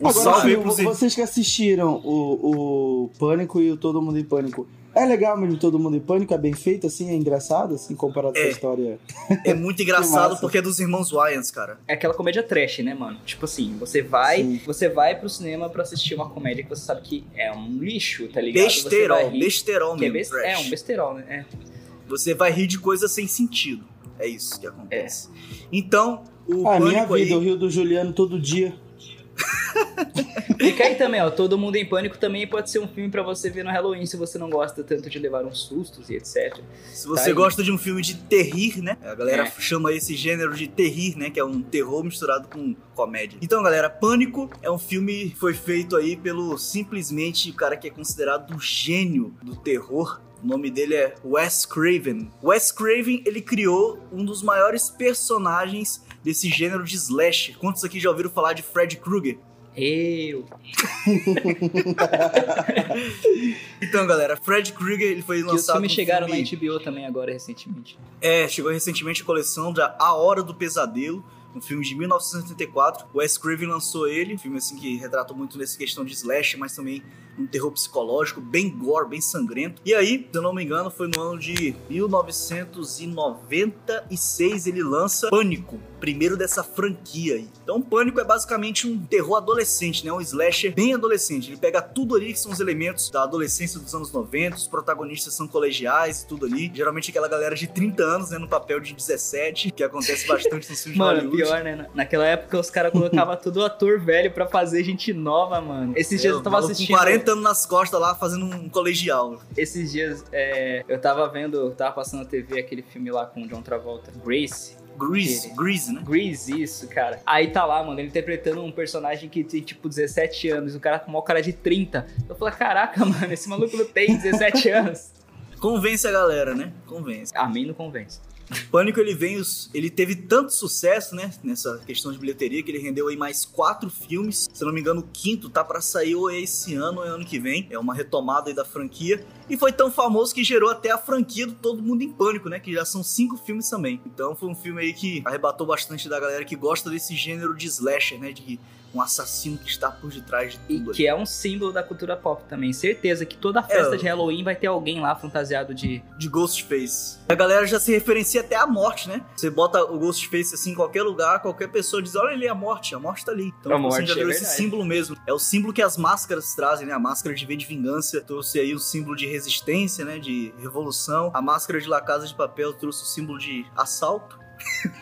Agora, salve aí vocês que assistiram o, o Pânico e o Todo Mundo em Pânico, é legal mesmo Todo Mundo em Pânico? É bem feito, assim? É engraçado, assim, comparado com É. a história? É muito [LAUGHS] engraçado porque é dos irmãos Wayans, cara. É aquela comédia trash, né, mano? Tipo assim, você vai, Sim. você vai pro cinema pra assistir uma comédia que você sabe que é um lixo, tá ligado? Você vai Besterol, rir, besterol é, mesmo. best... é um besterol, né? É. Você vai rir de coisas sem sentido. É isso que acontece. Então, o Ah, minha aí. vida, eu rio do Juliano todo dia. [LAUGHS] Fica aí também, ó. Todo Mundo em Pânico também pode ser um filme pra você ver no Halloween se você não gosta tanto de levar uns sustos e etc. Se Tá você aí. gosta de um filme de terrir, né? A galera É. chama esse gênero de terrir, né? Que é um terror misturado com comédia. Então, galera, Pânico é um filme que foi feito aí pelo simplesmente o cara que é considerado o gênio do terror. O nome dele é Wes Craven. Wes Craven, ele criou um dos maiores personagens desse gênero de slasher. Quantos aqui já ouviram falar de Fred Krueger? Eu. [LAUGHS] Então, galera, Fred Krueger, ele foi Que os lançado filmes chegaram filme... na HBO também agora recentemente. É, chegou recentemente a coleção da A Hora do Pesadelo, um filme de 1974. O Wes Craven lançou ele, um filme assim que retrata muito nessa questão de slash, mas também um terror psicológico, bem gore, bem sangrento. E aí, se eu não me engano, foi no ano de 1996 ele lança Pânico, primeiro dessa franquia aí. Então, Pânico é basicamente um terror adolescente, né? Um slasher bem adolescente. Ele pega tudo ali que são os elementos da adolescência dos anos 90, os protagonistas são colegiais e tudo ali. Geralmente aquela galera de 30 anos, né, no papel de 17, que acontece bastante nos filmes de Mano, Hollywood. pior, né? Na- Naquela época os caras colocavam [LAUGHS] tudo ator velho pra fazer gente nova, mano. Esses dias eu tava assistindo. Com 40 anos nas costas lá, fazendo um colegial. Esses dias é, eu tava vendo, tava passando na TV aquele filme lá com o John Travolta, Grace. Grease, Ele. Grease, né? Grease, isso, cara. Aí tá lá, mano, ele interpretando um personagem que tem tipo 17 anos, o cara com uma cara de 30. Eu falei, caraca, [LAUGHS] mano, esse maluco tem 17 anos. Convence a galera, né? Convence. A mim não convence. Pânico ele vem, ele teve tanto sucesso, né, nessa questão de bilheteria que ele rendeu aí mais quatro filmes. Se não me engano, o quinto tá pra sair ou é esse ano ou é ano que vem. É uma retomada aí da franquia e foi tão famoso que gerou até a franquia do Todo Mundo em Pânico, né, que já são cinco filmes também. Então foi um filme aí que arrebatou bastante da galera que gosta desse gênero de slasher, né, de um assassino que está por detrás de E tudo. ali. que é um símbolo da cultura pop também. Certeza que toda festa É. de Halloween vai ter alguém lá fantasiado de. de Ghostface. A galera já se referencia até à morte, né? Você bota o Ghostface assim em qualquer lugar, qualquer pessoa diz: Olha ali a morte, a morte tá ali. Então A você morte já é esse símbolo mesmo. É o símbolo que as máscaras trazem, né? A máscara de V de vingança trouxe aí o símbolo de resistência, né? De revolução. A máscara de La Casa de Papel trouxe o símbolo de assalto.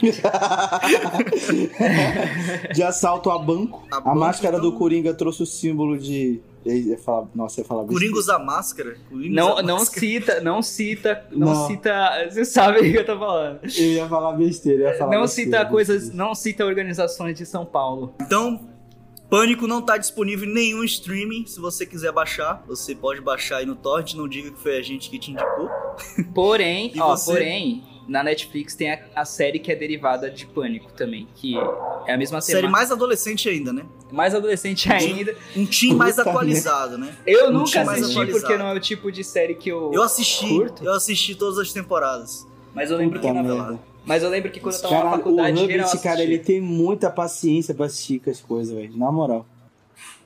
[LAUGHS] de assalto a banco. A A, banco, máscara do Coringa trouxe o símbolo de. Ia falar, nossa, ia falar Coringa besteira. usa máscara. Coringa Não, usa não máscara. cita, não cita, não, Não. cita. Você sabe o que eu tô falando. Eu ia falar besteira, eu ia falar Não besteira, cita coisas, besteira. não cita organizações de São Paulo. Então, Pânico não tá disponível em nenhum streaming. Se você quiser baixar, você pode baixar aí no Torrent. Não diga que foi a gente que te indicou. Porém, [LAUGHS] ó, você? porém, na Netflix tem a, a série que é derivada de Pânico também, que é a mesma Série temática. mais adolescente ainda, né? mais adolescente ainda. Um team mais Puta atualizado, né? Eu Não nunca assisti porque não é o tipo de série que eu, Eu assisti, curto. eu assisti todas as temporadas. Mas eu lembro que Puta na merda. Mas eu lembro que quando eu tava na Cara, o faculdade, geral, Hobbit, cara, assisti. ele tem muita paciência pra assistir com as coisas, velho. Na moral.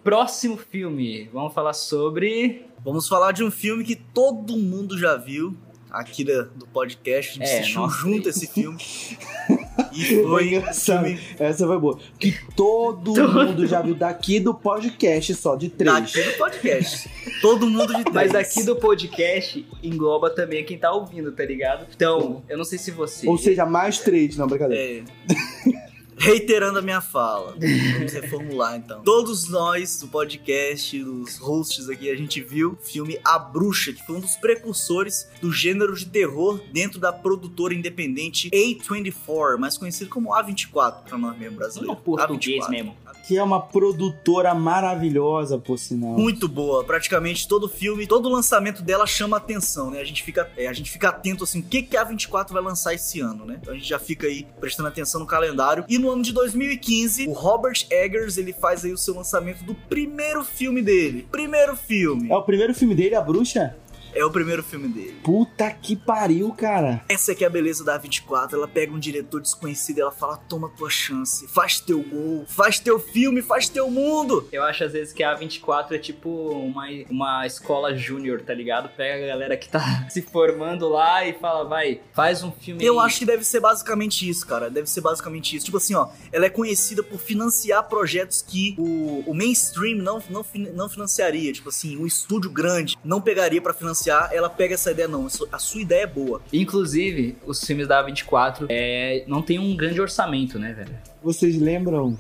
Próximo filme, vamos falar sobre... Vamos falar de um filme que todo mundo já viu aqui da- do podcast. A gente É, assistiu nossa. junto esse filme. [LAUGHS] E foi filme Essa foi boa. Que todo mundo já viu daqui do podcast só, de três. daqui do podcast. Todo mundo de [LAUGHS] Mas três. aqui do podcast engloba também quem tá ouvindo, tá ligado? Então, eu não sei se você... Ou seja, mais três, não, brincadeira. É. Reiterando a minha fala, vamos reformular então. Todos nós do podcast, os hosts aqui, a gente viu o filme A Bruxa, que foi um dos precursores do gênero de terror dentro da produtora independente A24, mais conhecido como A24 para nós mesmo no brasileiros. português A24. mesmo. Que é uma produtora maravilhosa, por sinal. Muito boa, praticamente todo filme, todo lançamento dela chama atenção, né? A gente fica, é, a gente fica atento assim, o que que a 24 vai lançar esse ano, né? Então a gente já fica aí prestando atenção no calendário. E no ano de 2015, o Robert Eggers, ele faz aí o seu lançamento do primeiro filme dele. Primeiro filme. É o primeiro filme dele, A Bruxa? É o primeiro filme dele. Puta que pariu, cara. Essa aqui é a beleza da 24. Ela pega um diretor desconhecido e ela fala: toma tua chance, faz teu gol, faz teu filme, faz teu mundo. Eu acho às vezes que a 24 é tipo uma, uma escola júnior, tá ligado? Pega a galera que tá [LAUGHS] se formando lá e fala, vai, faz um filme Eu aí. acho que deve ser basicamente isso, cara. Deve ser basicamente isso. Tipo assim, ó, ela é conhecida por financiar projetos que o, o mainstream não, não, não financiaria. Tipo assim, um estúdio grande não pegaria pra financiar. Ela pega essa ideia, não. A sua ideia é boa. Inclusive, os filmes da 24 é, não tem um grande orçamento, né, velho? Vocês lembram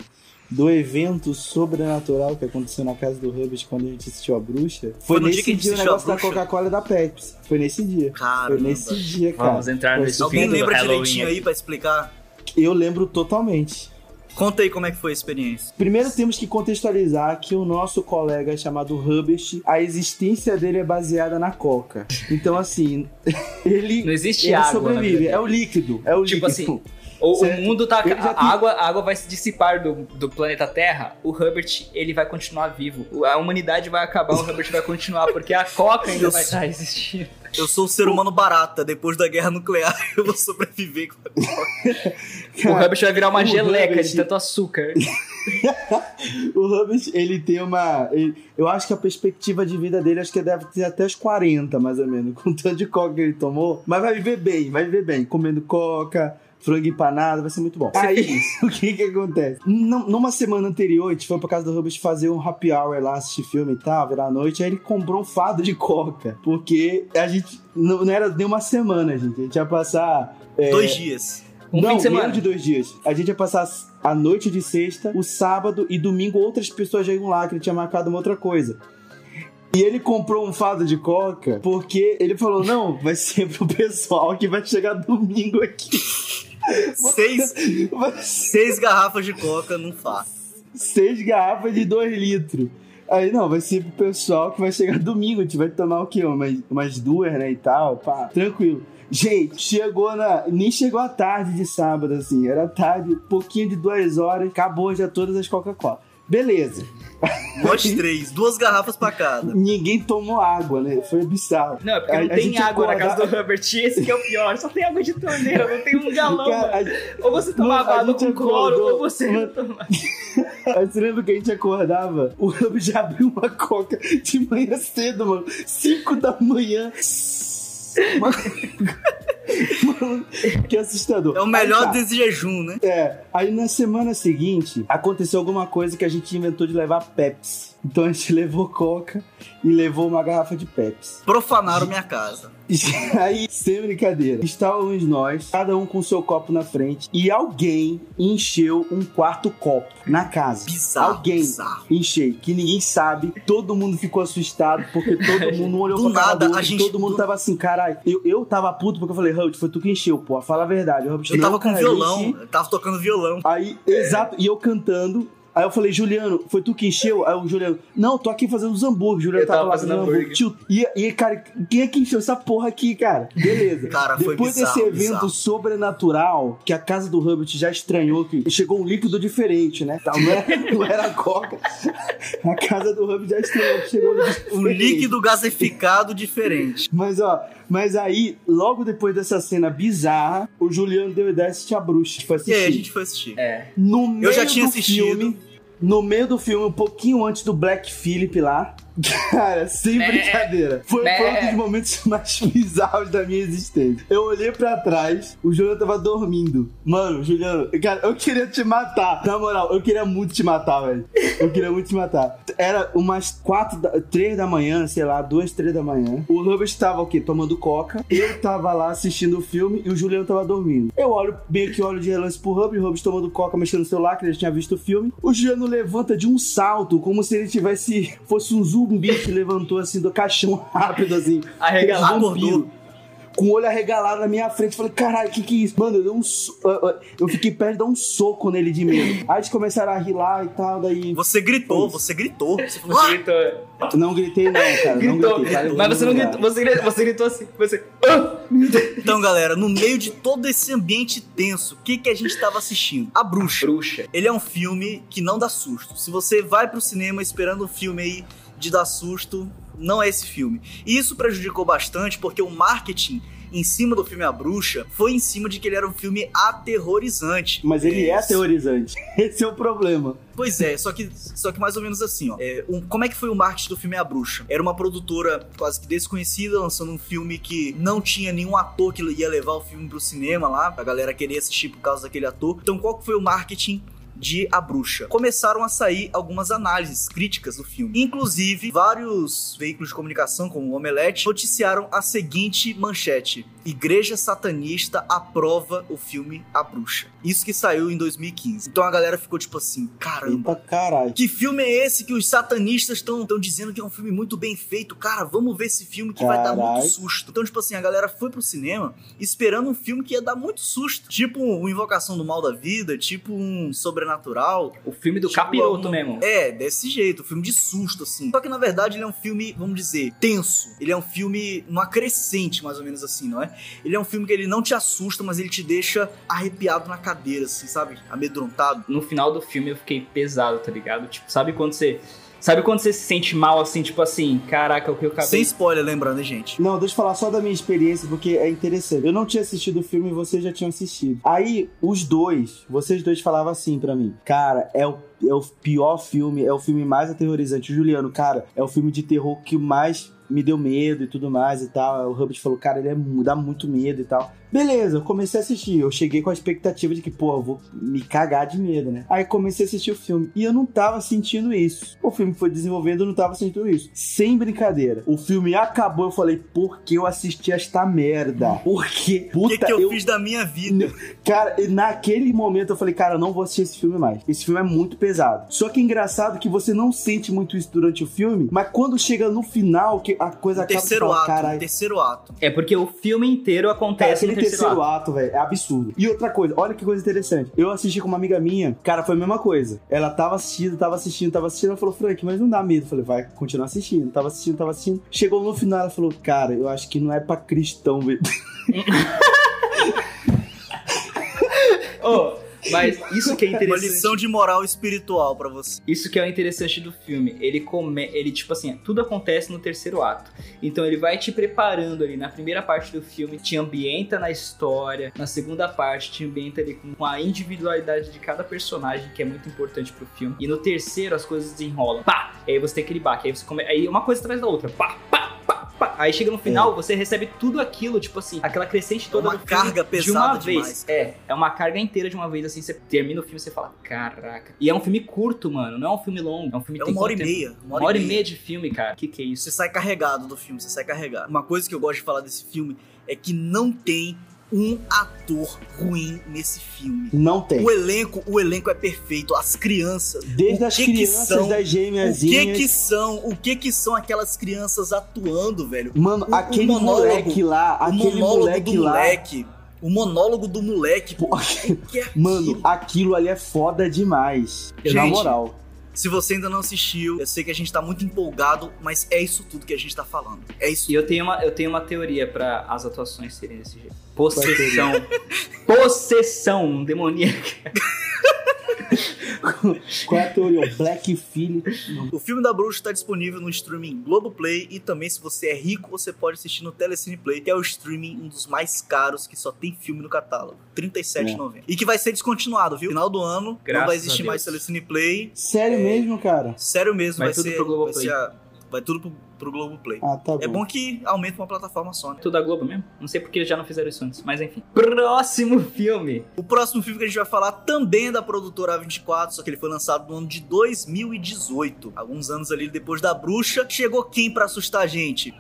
do evento sobrenatural que aconteceu na casa do Rubens quando a gente assistiu a bruxa? Foi, Foi no dia nesse que a gente dia o negócio da? Coca-Cola e da Pepsi. Foi nesse dia. Cara, Foi nesse dia, cara. Vamos entrar nesse alguém lembra direitinho aqui. aí pra explicar? Eu lembro totalmente. Conta aí como é que foi a experiência. Primeiro temos que contextualizar que o nosso colega chamado Hubert, a existência dele é baseada na coca. Então, assim, [LAUGHS] ele, Não existe ele água, sobrevive. É o líquido. É o Tipo líquido. assim, O, Certo. mundo tá. A água, a água vai se dissipar do, do planeta Terra, o Herbert ele vai continuar vivo. A humanidade vai acabar, o Herbert vai continuar, porque a Coca ainda vai estar existindo. Eu sou o ser humano barata. Depois da guerra nuclear, [LAUGHS] eu vou sobreviver com a Coca. o Herbert vai virar uma geleca Herbert- de tanto açúcar. [LAUGHS] O Rubens, ele tem uma. ele- eu acho que a perspectiva de vida dele acho que deve ter até os 40, mais ou menos, [LAUGHS] com o tanto de coca que ele tomou. Mas vai viver bem, vai viver bem, comendo coca. Frango empanado, vai ser muito bom. Aí, [LAUGHS] o que que acontece? Num- Numa semana anterior, a gente foi pra casa do Rubens fazer um happy hour lá, assistir filme e tal, virar a noite. Aí ele comprou um fado de coca. Porque a gente. Não, não era nem uma semana, gente. A gente ia passar. é, Dois dias. Um não, fim de semana. menos de dois dias. A gente ia passar a noite de sexta, o sábado e domingo outras pessoas já iam lá, que ele tinha marcado uma outra coisa. E ele comprou um fado de coca porque ele falou: não, vai ser pro pessoal que vai chegar domingo aqui. Seis, seis garrafas de coca num fardo. seis garrafas de dois litros. Aí, não, vai ser pro pessoal que vai chegar domingo. A gente vai tomar o quê? Umas, umas duas, né, e tal, pá, tranquilo. Gente, chegou na. Nem chegou a tarde de sábado, assim. Era tarde, pouquinho de duas horas, acabou já todas as Coca-Cola. Beleza. [LAUGHS] Nós três, duas garrafas pra cada. Ninguém tomou água, né? Foi bizarro. Não, é porque A- não tem água na acorda- casa do Herbert. e Esse que é o pior. Só tem água de torneira, não tem um galão. Cara, a- Ou você toma Mano, a água com cloro, acordou- ou você não Mano, toma. Aí Você lembra que a gente acordava? O Hub já abriu uma coca de manhã cedo, mano. 5 da manhã. Mano, [LAUGHS] Mano, [LAUGHS] que assustador. É o melhor tá. desse jejum, né? É, aí na semana seguinte aconteceu alguma coisa que a gente inventou de levar Pepsi. Então a gente [LAUGHS] levou Coca e levou uma garrafa de Pepsi. Profanaram minha casa. [LAUGHS] Aí, sem brincadeira, estávamos nós, cada um com seu copo na frente, e alguém encheu um quarto copo na casa. Bizarro, Alguém bizarro. encheu, que ninguém sabe, todo mundo ficou assustado, porque todo [LAUGHS] mundo olhou Do pra cara nada, do outro, a gente- todo mundo do- tava assim, caralho. Eu, eu tava puto porque eu falei, Hubert, foi tu que encheu, pô, fala a verdade. Hubert, Eu "Não, tava com cara, eu violão, enchi." eu tava tocando violão. Aí, exato, e eu cantando. Aí eu falei, Juliano, foi tu que encheu? Aí o Juliano, não, tô aqui fazendo os hambúrgueres. Juliano Eu tava, tava fazendo hambúrguer. Tio, e, e, cara, quem é que encheu essa porra aqui, cara? Beleza. [LAUGHS] Cara, foi Depois bizarro, desse evento bizarro. sobrenatural, que a casa do Herbert já estranhou, que chegou um líquido diferente, né? Tal, Não, era, [LAUGHS] não era coca. A casa do Herbert já estranhou que chegou um líquido [LAUGHS] Um diferente. líquido gaseificado diferente. Mas ó, mas aí, logo depois dessa cena bizarra, o Juliano deu ideia de assistir a bruxa. Foi E assistir. aí a gente foi assistir. É. No meio já tinha do assistido. Filme, no meio do filme, um pouquinho antes do Black Phillip lá. [LAUGHS] Cara, sem Né? brincadeira. Foi, Né? foi um dos momentos [LAUGHS] mais bizarros da minha existência. Eu olhei pra trás, o Juliano tava dormindo. Mano, Juliano, cara, eu queria te matar. Na moral, eu queria muito te matar, velho. Eu queria muito te matar. Era umas quatro, da, três da manhã, sei lá, duas, três da manhã. O Robert tava o quê? Tomando coca. Eu tava lá assistindo o filme e o Juliano tava dormindo. Eu olho, meio que olho de relance pro Robert, o Robert tomando coca, mexendo no celular, que ele já tinha visto o filme. O Juliano levanta de um salto, como se ele tivesse. fosse um zumbi que levantou assim do caixão rápido, assim. Arregalado. Vampiro. Com o olho arregalado na minha frente. Falei, caralho, que que é isso? Mano, eu dei um. so- eu- fiquei perto de dar um soco nele de medo. Aí eles começaram a rir lá e tal, daí. Você gritou, Foi. você gritou. Você falou, "Ah!" gritou. Não gritei, não, cara. Não gritou. gritei. cara, Mas você não gritou. Você gritou, você gritou assim. Você. "Ah!" Então, galera, no meio de todo esse ambiente tenso, o que, que a gente tava assistindo? A Bruxa. Bruxa. Ele é um filme que não dá susto. Se você vai pro cinema esperando um filme aí de dar susto, não é esse filme. E isso prejudicou bastante porque o marketing em cima do filme A Bruxa foi em cima de que ele era um filme aterrorizante. Mas ele é Isso. aterrorizante. [LAUGHS] Esse é o problema. Pois é, só que, só que mais ou menos assim, ó. É, um- como é que foi o marketing do filme A Bruxa? Era uma produtora quase que desconhecida, lançando um filme que não tinha nenhum ator que ia levar o filme pro cinema lá, pra galera querer assistir por causa daquele ator. Então qual que foi o marketing de A Bruxa. Começaram a sair algumas análises críticas do filme. Inclusive, vários veículos de comunicação, como o Omelete, noticiaram a seguinte manchete: Igreja satanista aprova o filme A Bruxa. Isso que saiu em 2015. Então a galera ficou tipo assim: caramba. Eita caralho. Que filme é esse que os satanistas estão dizendo que é um filme muito bem feito? Cara, vamos ver esse filme que vai dar muito susto. Então, tipo assim, a galera foi pro cinema esperando um filme que ia dar muito susto. Tipo um Invocação do Mal da Vida, tipo um Sobrenatural. O filme do Tipo, capiroto algum- mesmo. É, desse jeito, um filme de susto, assim. Só que na verdade ele é um filme, vamos dizer, tenso. Ele é um filme numa crescente, mais ou menos assim, não é? Ele é um filme que ele não te assusta, mas ele te deixa arrepiado na cadeira, assim, sabe? Amedrontado. No final do filme eu fiquei pesado, tá ligado? Tipo, sabe quando você. Sabe quando você se sente mal assim, tipo assim, caraca, o que eu acabei. Sem spoiler, lembrando, hein, gente? Não, deixa eu falar só da minha experiência, porque é interessante. Eu não tinha assistido o filme e vocês já tinham assistido. Aí, os dois, vocês dois falavam assim pra mim: Cara, é o, é o pior filme, é o filme mais aterrorizante. O Juliano, cara, é o filme de terror que mais me deu medo e tudo mais e tal. O Hubbard falou: Cara, ele é, dá muito medo e tal. Beleza, eu comecei a assistir. Eu cheguei com a expectativa de que, pô, eu vou me cagar de medo, né? Aí comecei a assistir o filme. E eu não tava sentindo isso. O filme foi desenvolvendo, eu não tava sentindo isso. Sem brincadeira. O filme acabou, eu falei, por que eu assisti esta merda? Por quê? O Puta, que, que eu, eu fiz da minha vida? Cara, e naquele momento eu falei, cara, eu não vou assistir esse filme mais. Esse filme é muito pesado. Só que é engraçado que você não sente muito isso durante o filme, mas quando chega no final, que a coisa O acaba terceiro fala, ato, caralho. terceiro ato. É porque o filme inteiro acontece Cara, terceiro ato, velho, é absurdo. E outra coisa, olha que coisa interessante. Eu assisti com uma amiga minha, cara, foi a mesma coisa. Ela tava assistindo, tava assistindo, tava assistindo. Ela falou, Frank, mas não dá medo. Eu falei, vai continuar assistindo. Tava assistindo, tava assistindo. Chegou no final, ela falou, cara, eu acho que não é pra cristão, velho. [LAUGHS] Oh, [LAUGHS] mas isso que é Uma interessante. lição de moral espiritual pra você. Isso que é o interessante do filme. Ele come, ele tipo assim, tudo acontece no terceiro ato. Então ele vai te preparando ali na primeira parte do filme, te ambienta na história, na segunda parte te ambienta ali com a individualidade de cada personagem, que é muito importante pro filme. E no terceiro as coisas desenrolam. Pá! E aí você tem aquele baque, aí você come... aí uma coisa atrás da outra. Pá, pá, pá. Aí chega no final, você recebe tudo aquilo, tipo assim, aquela crescente toda uma do filme carga de uma pesada vez. demais. É, é uma carga inteira de uma vez, assim, você termina o filme e você fala, caraca. E é um filme curto, mano, não é um filme longo. É um filme É uma hora e tempo? meia. Uma hora e meia de filme, cara. Que que é isso? Você sai carregado do filme, você sai carregado. Uma coisa que eu gosto de falar desse filme é que não tem um ator ruim nesse filme. Não tem. O elenco, o elenco é perfeito. As crianças, Desde o as crianças, são? das o que que são, o que que são aquelas crianças atuando, velho? Mano, o- o aquele monólogo- moleque lá, o aquele monólogo moleque do lá. moleque, o monólogo do moleque, Pô, o que é Mano, aquilo? ali é foda demais. Na Gente, moral. Se você ainda não assistiu, eu sei que a gente tá muito empolgado, mas é isso tudo que a gente tá falando. É isso E eu tenho uma, eu tenho uma teoria pra as atuações serem desse jeito. Possessão. Possessão demoníaca. [LAUGHS] Qual é a teoria? O Black Phillip. O filme da Bruxa está disponível no streaming Globoplay e também se você é rico, você pode assistir no Telecine Play, que é o streaming um dos mais caros que só tem filme no catálogo, R$ 37,90. E que vai ser descontinuado, viu? Final do ano, não Graças vai a existir mais Telecine Play. Sério mesmo, cara? Sério mesmo, Vai vai, tudo ser, pro vai Globoplay. ser a- vai tudo pro, pro Globoplay. Ah, tá bom. É bom que aumenta uma plataforma só, né? Tudo da Globo mesmo? Não sei porque eles já não fizeram isso antes, mas enfim. Próximo filme. O próximo filme que a gente vai falar também é da produtora A24, só que ele foi lançado no ano de 2018. Alguns anos ali depois da Bruxa. Chegou quem pra assustar a gente?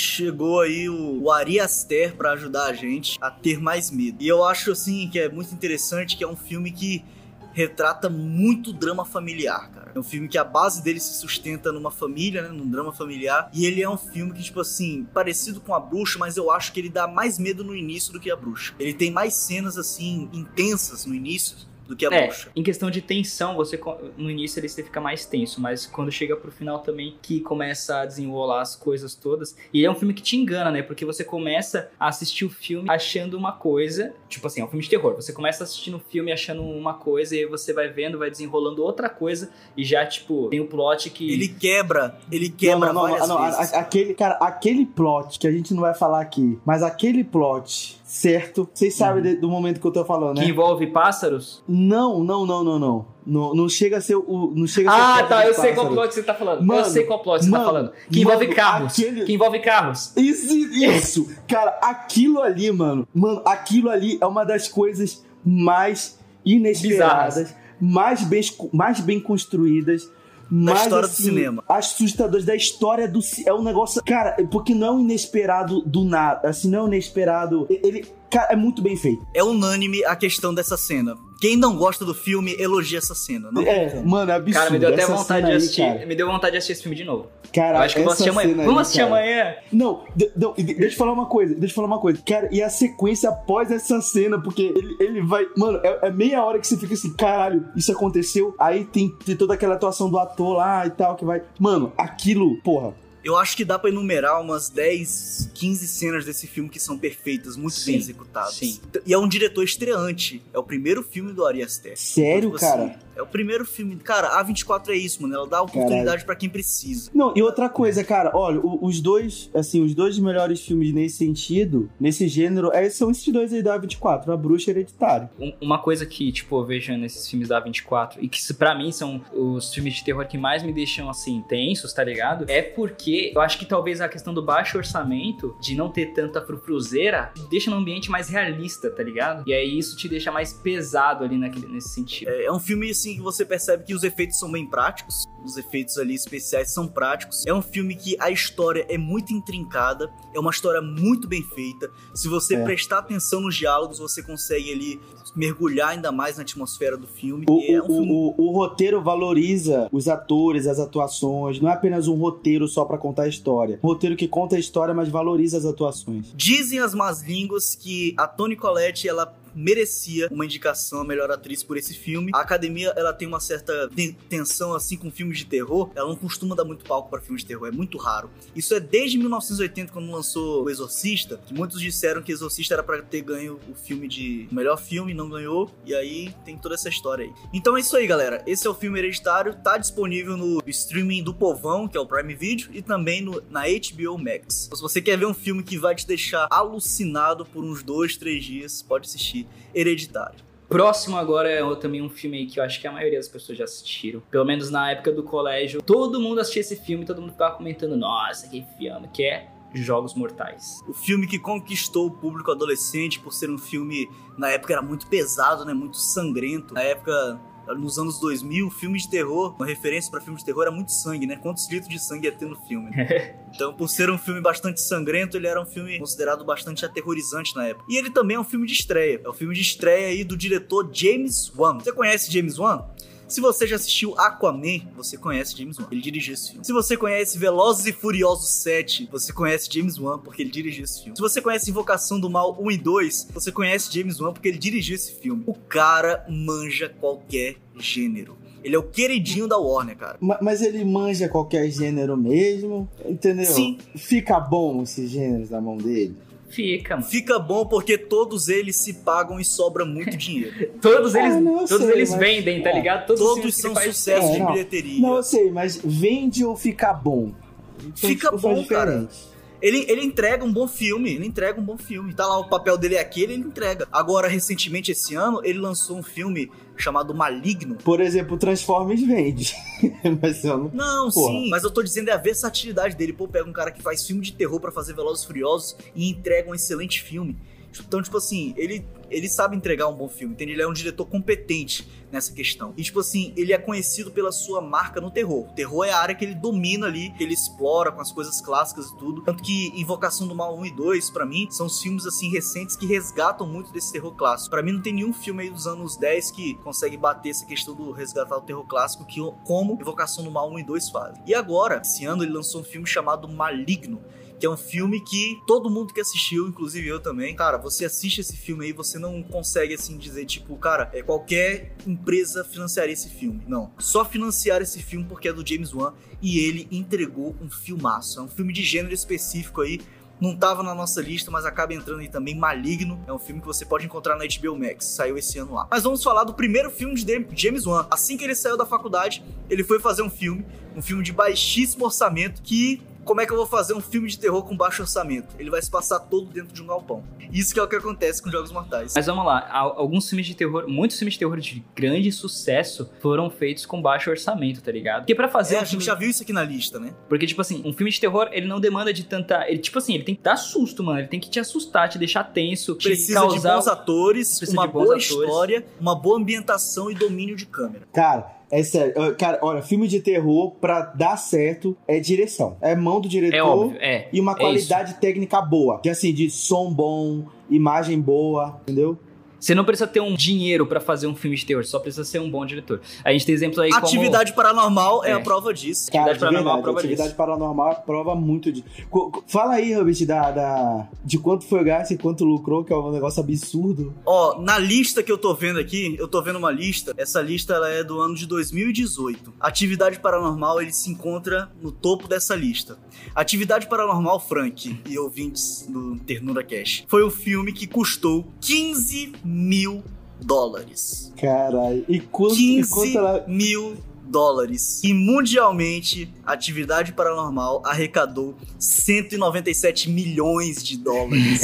Chegou aí o, o Ari Aster pra ajudar a gente a ter mais medo. E eu acho assim que é muito interessante que é um filme que retrata muito drama familiar, cara. É um filme que a base dele se sustenta numa família, né, num drama familiar, e ele é um filme que tipo assim, parecido com a Bruxa, mas eu acho que ele dá mais medo no início do que a Bruxa. Ele tem mais cenas assim intensas no início do que a É, Bruxa. em questão de tensão, você no início ele fica mais tenso, mas quando chega pro final também que começa a desenrolar as coisas todas. E é um filme que te engana, né? Porque você começa a assistir o filme achando uma coisa, tipo assim, é um filme de terror. Você começa assistindo o filme achando uma coisa e aí você vai vendo, vai desenrolando outra coisa e já tipo tem o plot que Ele quebra, ele quebra não, não, não, não, a- aquele, cara, aquele plot que a gente não vai falar aqui, mas aquele plot, certo? Vocês sabem de- do momento que eu tô falando, que né? envolve pássaros. Não, não, não, não, não. Não, não chega a ser o. Não chega a ser o Ah, tá, do eu sei qual plot você tá falando. eu Mano, sei qual plot você tá mano, falando. Que envolve mano, carros. aquele- Que envolve carros. Isso, isso, cara, aquilo ali, mano, mano, aquilo ali é uma das coisas mais inesperadas, mais bem, mais bem construídas. mais, história do assim, cinema. Assustadoras da história do É um negócio. Cara, porque não é um inesperado do nada. Assim, não é um inesperado. Ele. Cara, é muito bem feito. É unânime a questão dessa cena. Quem não gosta do filme, elogia essa cena. Não tem É, mano, é absurdo. Cara, me deu até Essa vontade de aí, assistir. cara. Me deu vontade de assistir esse filme de novo. Cara, eu acho que eu vou assistir amanhã. cena aí, Vamos assistir cara. amanhã. Não, não, de- deixa eu falar uma coisa, deixa eu falar uma coisa. Cara, e a sequência após essa cena, porque ele, ele vai. Mano, é, é meia hora que você fica assim, caralho, isso aconteceu. Aí tem, tem toda aquela atuação do ator lá e tal, que vai. Mano, aquilo, porra. Eu acho que dá pra enumerar umas 10, 15 cenas desse filme que são perfeitas, muito Sim, bem executadas. sim. E é um diretor estreante. É o primeiro filme do Ari Aster. Sério, Tipo cara? assim, é o primeiro filme. Cara, a 24 é isso, mano. Ela dá oportunidade pra quem precisa. Não, e outra coisa, cara, olha, os dois, assim, os dois melhores filmes nesse sentido, nesse gênero, é, são esses dois aí da 24, A Bruxa e Hereditário. Um- Uma coisa que, tipo, eu vejo nesses filmes da 24 e que pra mim são os filmes de terror que mais me deixam, assim, tensos, tá ligado? É porque eu acho que talvez a questão do baixo orçamento, de não ter tanta frufruzeira, deixa no ambiente mais realista, tá ligado? E aí isso te deixa mais pesado ali naquele, nesse sentido. É, é um filme, assim, assim que você percebe que os efeitos são bem práticos, os efeitos ali especiais são práticos. É um filme que a história é muito intrincada, é uma história muito bem feita. Se você É. prestar atenção nos diálogos, você consegue ali mergulhar ainda mais na atmosfera do filme. O, é um o- filme o- o roteiro valoriza os atores, as atuações. Não é apenas um roteiro só pra contar a história. Um roteiro que conta a história, mas valoriza as atuações. Dizem as más línguas que a Toni Collette ela merecia uma indicação a melhor atriz por esse filme. A academia ela tem uma certa ten- tensão assim com filmes de terror. Ela não costuma dar muito palco para filmes de terror, é muito raro. Isso é desde 1980 quando lançou O Exorcista, que muitos disseram que Exorcista era para ter ganho o filme de melhor filme, não ganhou. E aí tem toda essa história aí. Então é isso aí, galera. Esse é o filme Hereditário, tá disponível no streaming do Povão, que é o Prime Video, e também no- na HBO Max. Então, se você quer ver um filme que vai te deixar alucinado por uns dois, três dias, pode assistir Hereditário. Próximo agora é também um filme que eu acho que a maioria das pessoas já assistiram. Pelo menos na época do colégio. Todo mundo assistia esse filme, todo mundo ficava comentando, nossa, que filme, que é Jogos Mortais. O filme que conquistou o público adolescente por ser um filme, na época era muito pesado, né, muito sangrento. Na época nos anos 2000, filme de terror, uma referência pra filme de terror era muito sangue, né? Quantos litros de sangue ia ter no filme? né? [LAUGHS] Então, por ser um filme bastante sangrento, ele era um filme considerado bastante aterrorizante na época. E ele também é um filme de estreia. É o filme de estreia aí do diretor James Wan. Você conhece James Wan? Se você já assistiu Aquaman, você conhece James Wan. Ele dirigiu esse filme. Se você conhece Velozes e Furiosos 7, você conhece James Wan porque ele dirigiu esse filme. Se você conhece Invocação do Mal 1 e 2, você conhece James Wan porque ele dirigiu esse filme. O cara manja qualquer gênero. Ele é o queridinho da Warner, cara. Ma- Mas ele manja qualquer gênero mesmo, entendeu? Sim. Fica bom esses gêneros na mão dele. Fica, mano. Fica bom porque todos eles se pagam e sobra muito [LAUGHS] dinheiro. Todos eles, Ah, não, todos sei, eles mas- vendem, tá ligado? Todos, os Todos são sucesso É, de não. bilheteria. Não, eu sei, mas vende ou fica bom? Então, Fica faz bom, cara. diferente. Ele, ele entrega um bom filme, ele entrega um bom filme. Tá lá, o papel dele é aquele, ele entrega. Agora, recentemente, esse ano, ele lançou um filme chamado Maligno. Por exemplo, Transformers vende. [LAUGHS] mas eu não. Não, Porra. sim, mas eu tô dizendo é a versatilidade dele. Pô, pega um cara que faz filme de terror pra fazer Velozes Furiosos e entrega um excelente filme. Então, tipo assim, ele, ele sabe entregar um bom filme, entende? Ele é um diretor competente nessa questão. E, tipo assim, ele é conhecido pela sua marca no terror. O terror é a área que ele domina ali, que ele explora com as coisas clássicas e tudo. Tanto que Invocação do Mal 1 e 2, pra mim, são os filmes, assim, recentes que resgatam muito desse terror clássico. Pra mim, não tem nenhum filme aí dos anos 10 que consegue bater essa questão do resgatar o terror clássico que, como Invocação do Mal 1 e 2 fazem. E agora, esse ano, ele lançou um filme chamado Maligno que é um filme que todo mundo que assistiu, inclusive eu também, cara, você assiste esse filme aí, você não consegue assim dizer, tipo, cara, é qualquer empresa financiaria esse filme. Não. Só financiar esse filme porque é do James Wan e ele entregou um filmaço. É um filme de gênero específico aí. Não tava na nossa lista, mas acaba entrando aí também Maligno. É um filme que você pode encontrar na HBO Max. Saiu esse ano lá. Mas vamos falar do primeiro filme de James Wan. Assim que ele saiu da faculdade, ele foi fazer um filme, um filme de baixíssimo orçamento que como é que eu vou fazer um filme de terror com baixo orçamento? Ele vai se passar todo dentro de um galpão. Isso que é o que acontece com Jogos Mortais. Mas vamos lá, al- alguns filmes de terror, muitos filmes de terror de grande sucesso foram feitos com baixo orçamento, tá ligado? Porque pra fazer É, um a gente filme... já viu isso aqui na lista, né? Porque, tipo assim, um filme de terror, ele não demanda de tanta... Ele, tipo assim, ele tem que dar susto, mano. Ele tem que te assustar, te deixar tenso, te Precisa causar... de bons atores, Precisa uma bons boa atores. história, uma boa ambientação e domínio de câmera. Cara, é sério. Cara, olha, filme de terror, pra dar certo, é direção. É mão do diretor. É óbvio, é. E uma É qualidade técnica boa. Que assim, de som bom, imagem boa, entendeu? Você não precisa ter um dinheiro pra fazer um filme de terror, só precisa ser um bom diretor. A gente tem exemplos aí como... Atividade Paranormal é. É. a prova disso. Cara, Atividade de Paranormal verdade, prova atividade disso. paranormal prova muito de. Co- co- Fala aí, Robert, da, da, de quanto foi gasto e quanto lucrou, que é um negócio absurdo. Ó, na lista que eu tô vendo aqui, eu tô vendo uma lista. Essa lista ela é do ano de 2018. Atividade Paranormal ele se encontra no topo dessa lista. Atividade Paranormal, Frank e ouvintes do Ternura Cash, foi o filme que custou 15 mil dólares. Caralho. E quanto, e 15 quanto ela. mil dólares. E mundialmente, Atividade Paranormal arrecadou 197 milhões de dólares.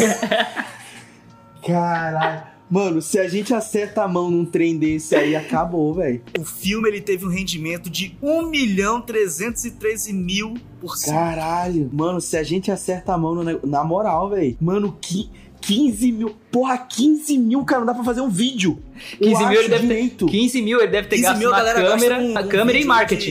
[LAUGHS] Caralho. Mano, se a gente acerta a mão num trem desse aí, acabou, velho. o filme ele teve um rendimento de 1 milhão 313 mil por cento. Caralho. Mano, se a gente acerta a mão no na moral, velho. Mano, que 15 mil. Porra, 15 mil, cara, não dá pra fazer um vídeo. 15 Eu mil acho ele deve direito. ter, 15 mil ele deve ter 15 gasto mil a na galera gasta câmera, com na um câmera e marketing.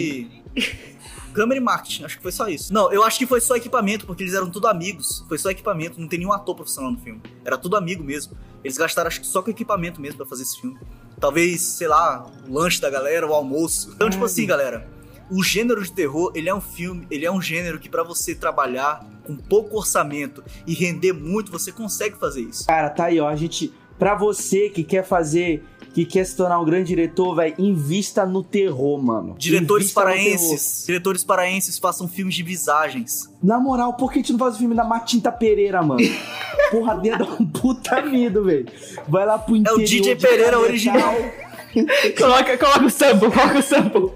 de- Câmera e marketing, acho que foi só isso. Não, eu acho que foi só equipamento, porque eles eram tudo amigos. Foi só equipamento, não tem nenhum ator profissional no filme. Era tudo amigo mesmo. Eles gastaram, acho que só com equipamento mesmo pra fazer esse filme. Talvez, sei lá, o lanche da galera, o almoço. Então, tipo assim, galera, o gênero de terror, ele é um filme, ele é um gênero que pra você trabalhar com pouco orçamento e render muito, você consegue fazer isso. Cara, tá aí, ó. A gente. Pra você que quer fazer. Que quer se tornar um grande diretor, velho, invista no terror, mano. Diretores Invista paraenses, diretores paraenses façam filmes de visagens. Na moral, por que a gente não faz o filme da Matinta Pereira, mano? [LAUGHS] Porra, ia dar um puta medo, velho. Vai lá pro interior. DJ de Pereira Cametá, original. [LAUGHS] [LAUGHS] Coloca, coloca o sample, coloca o sample.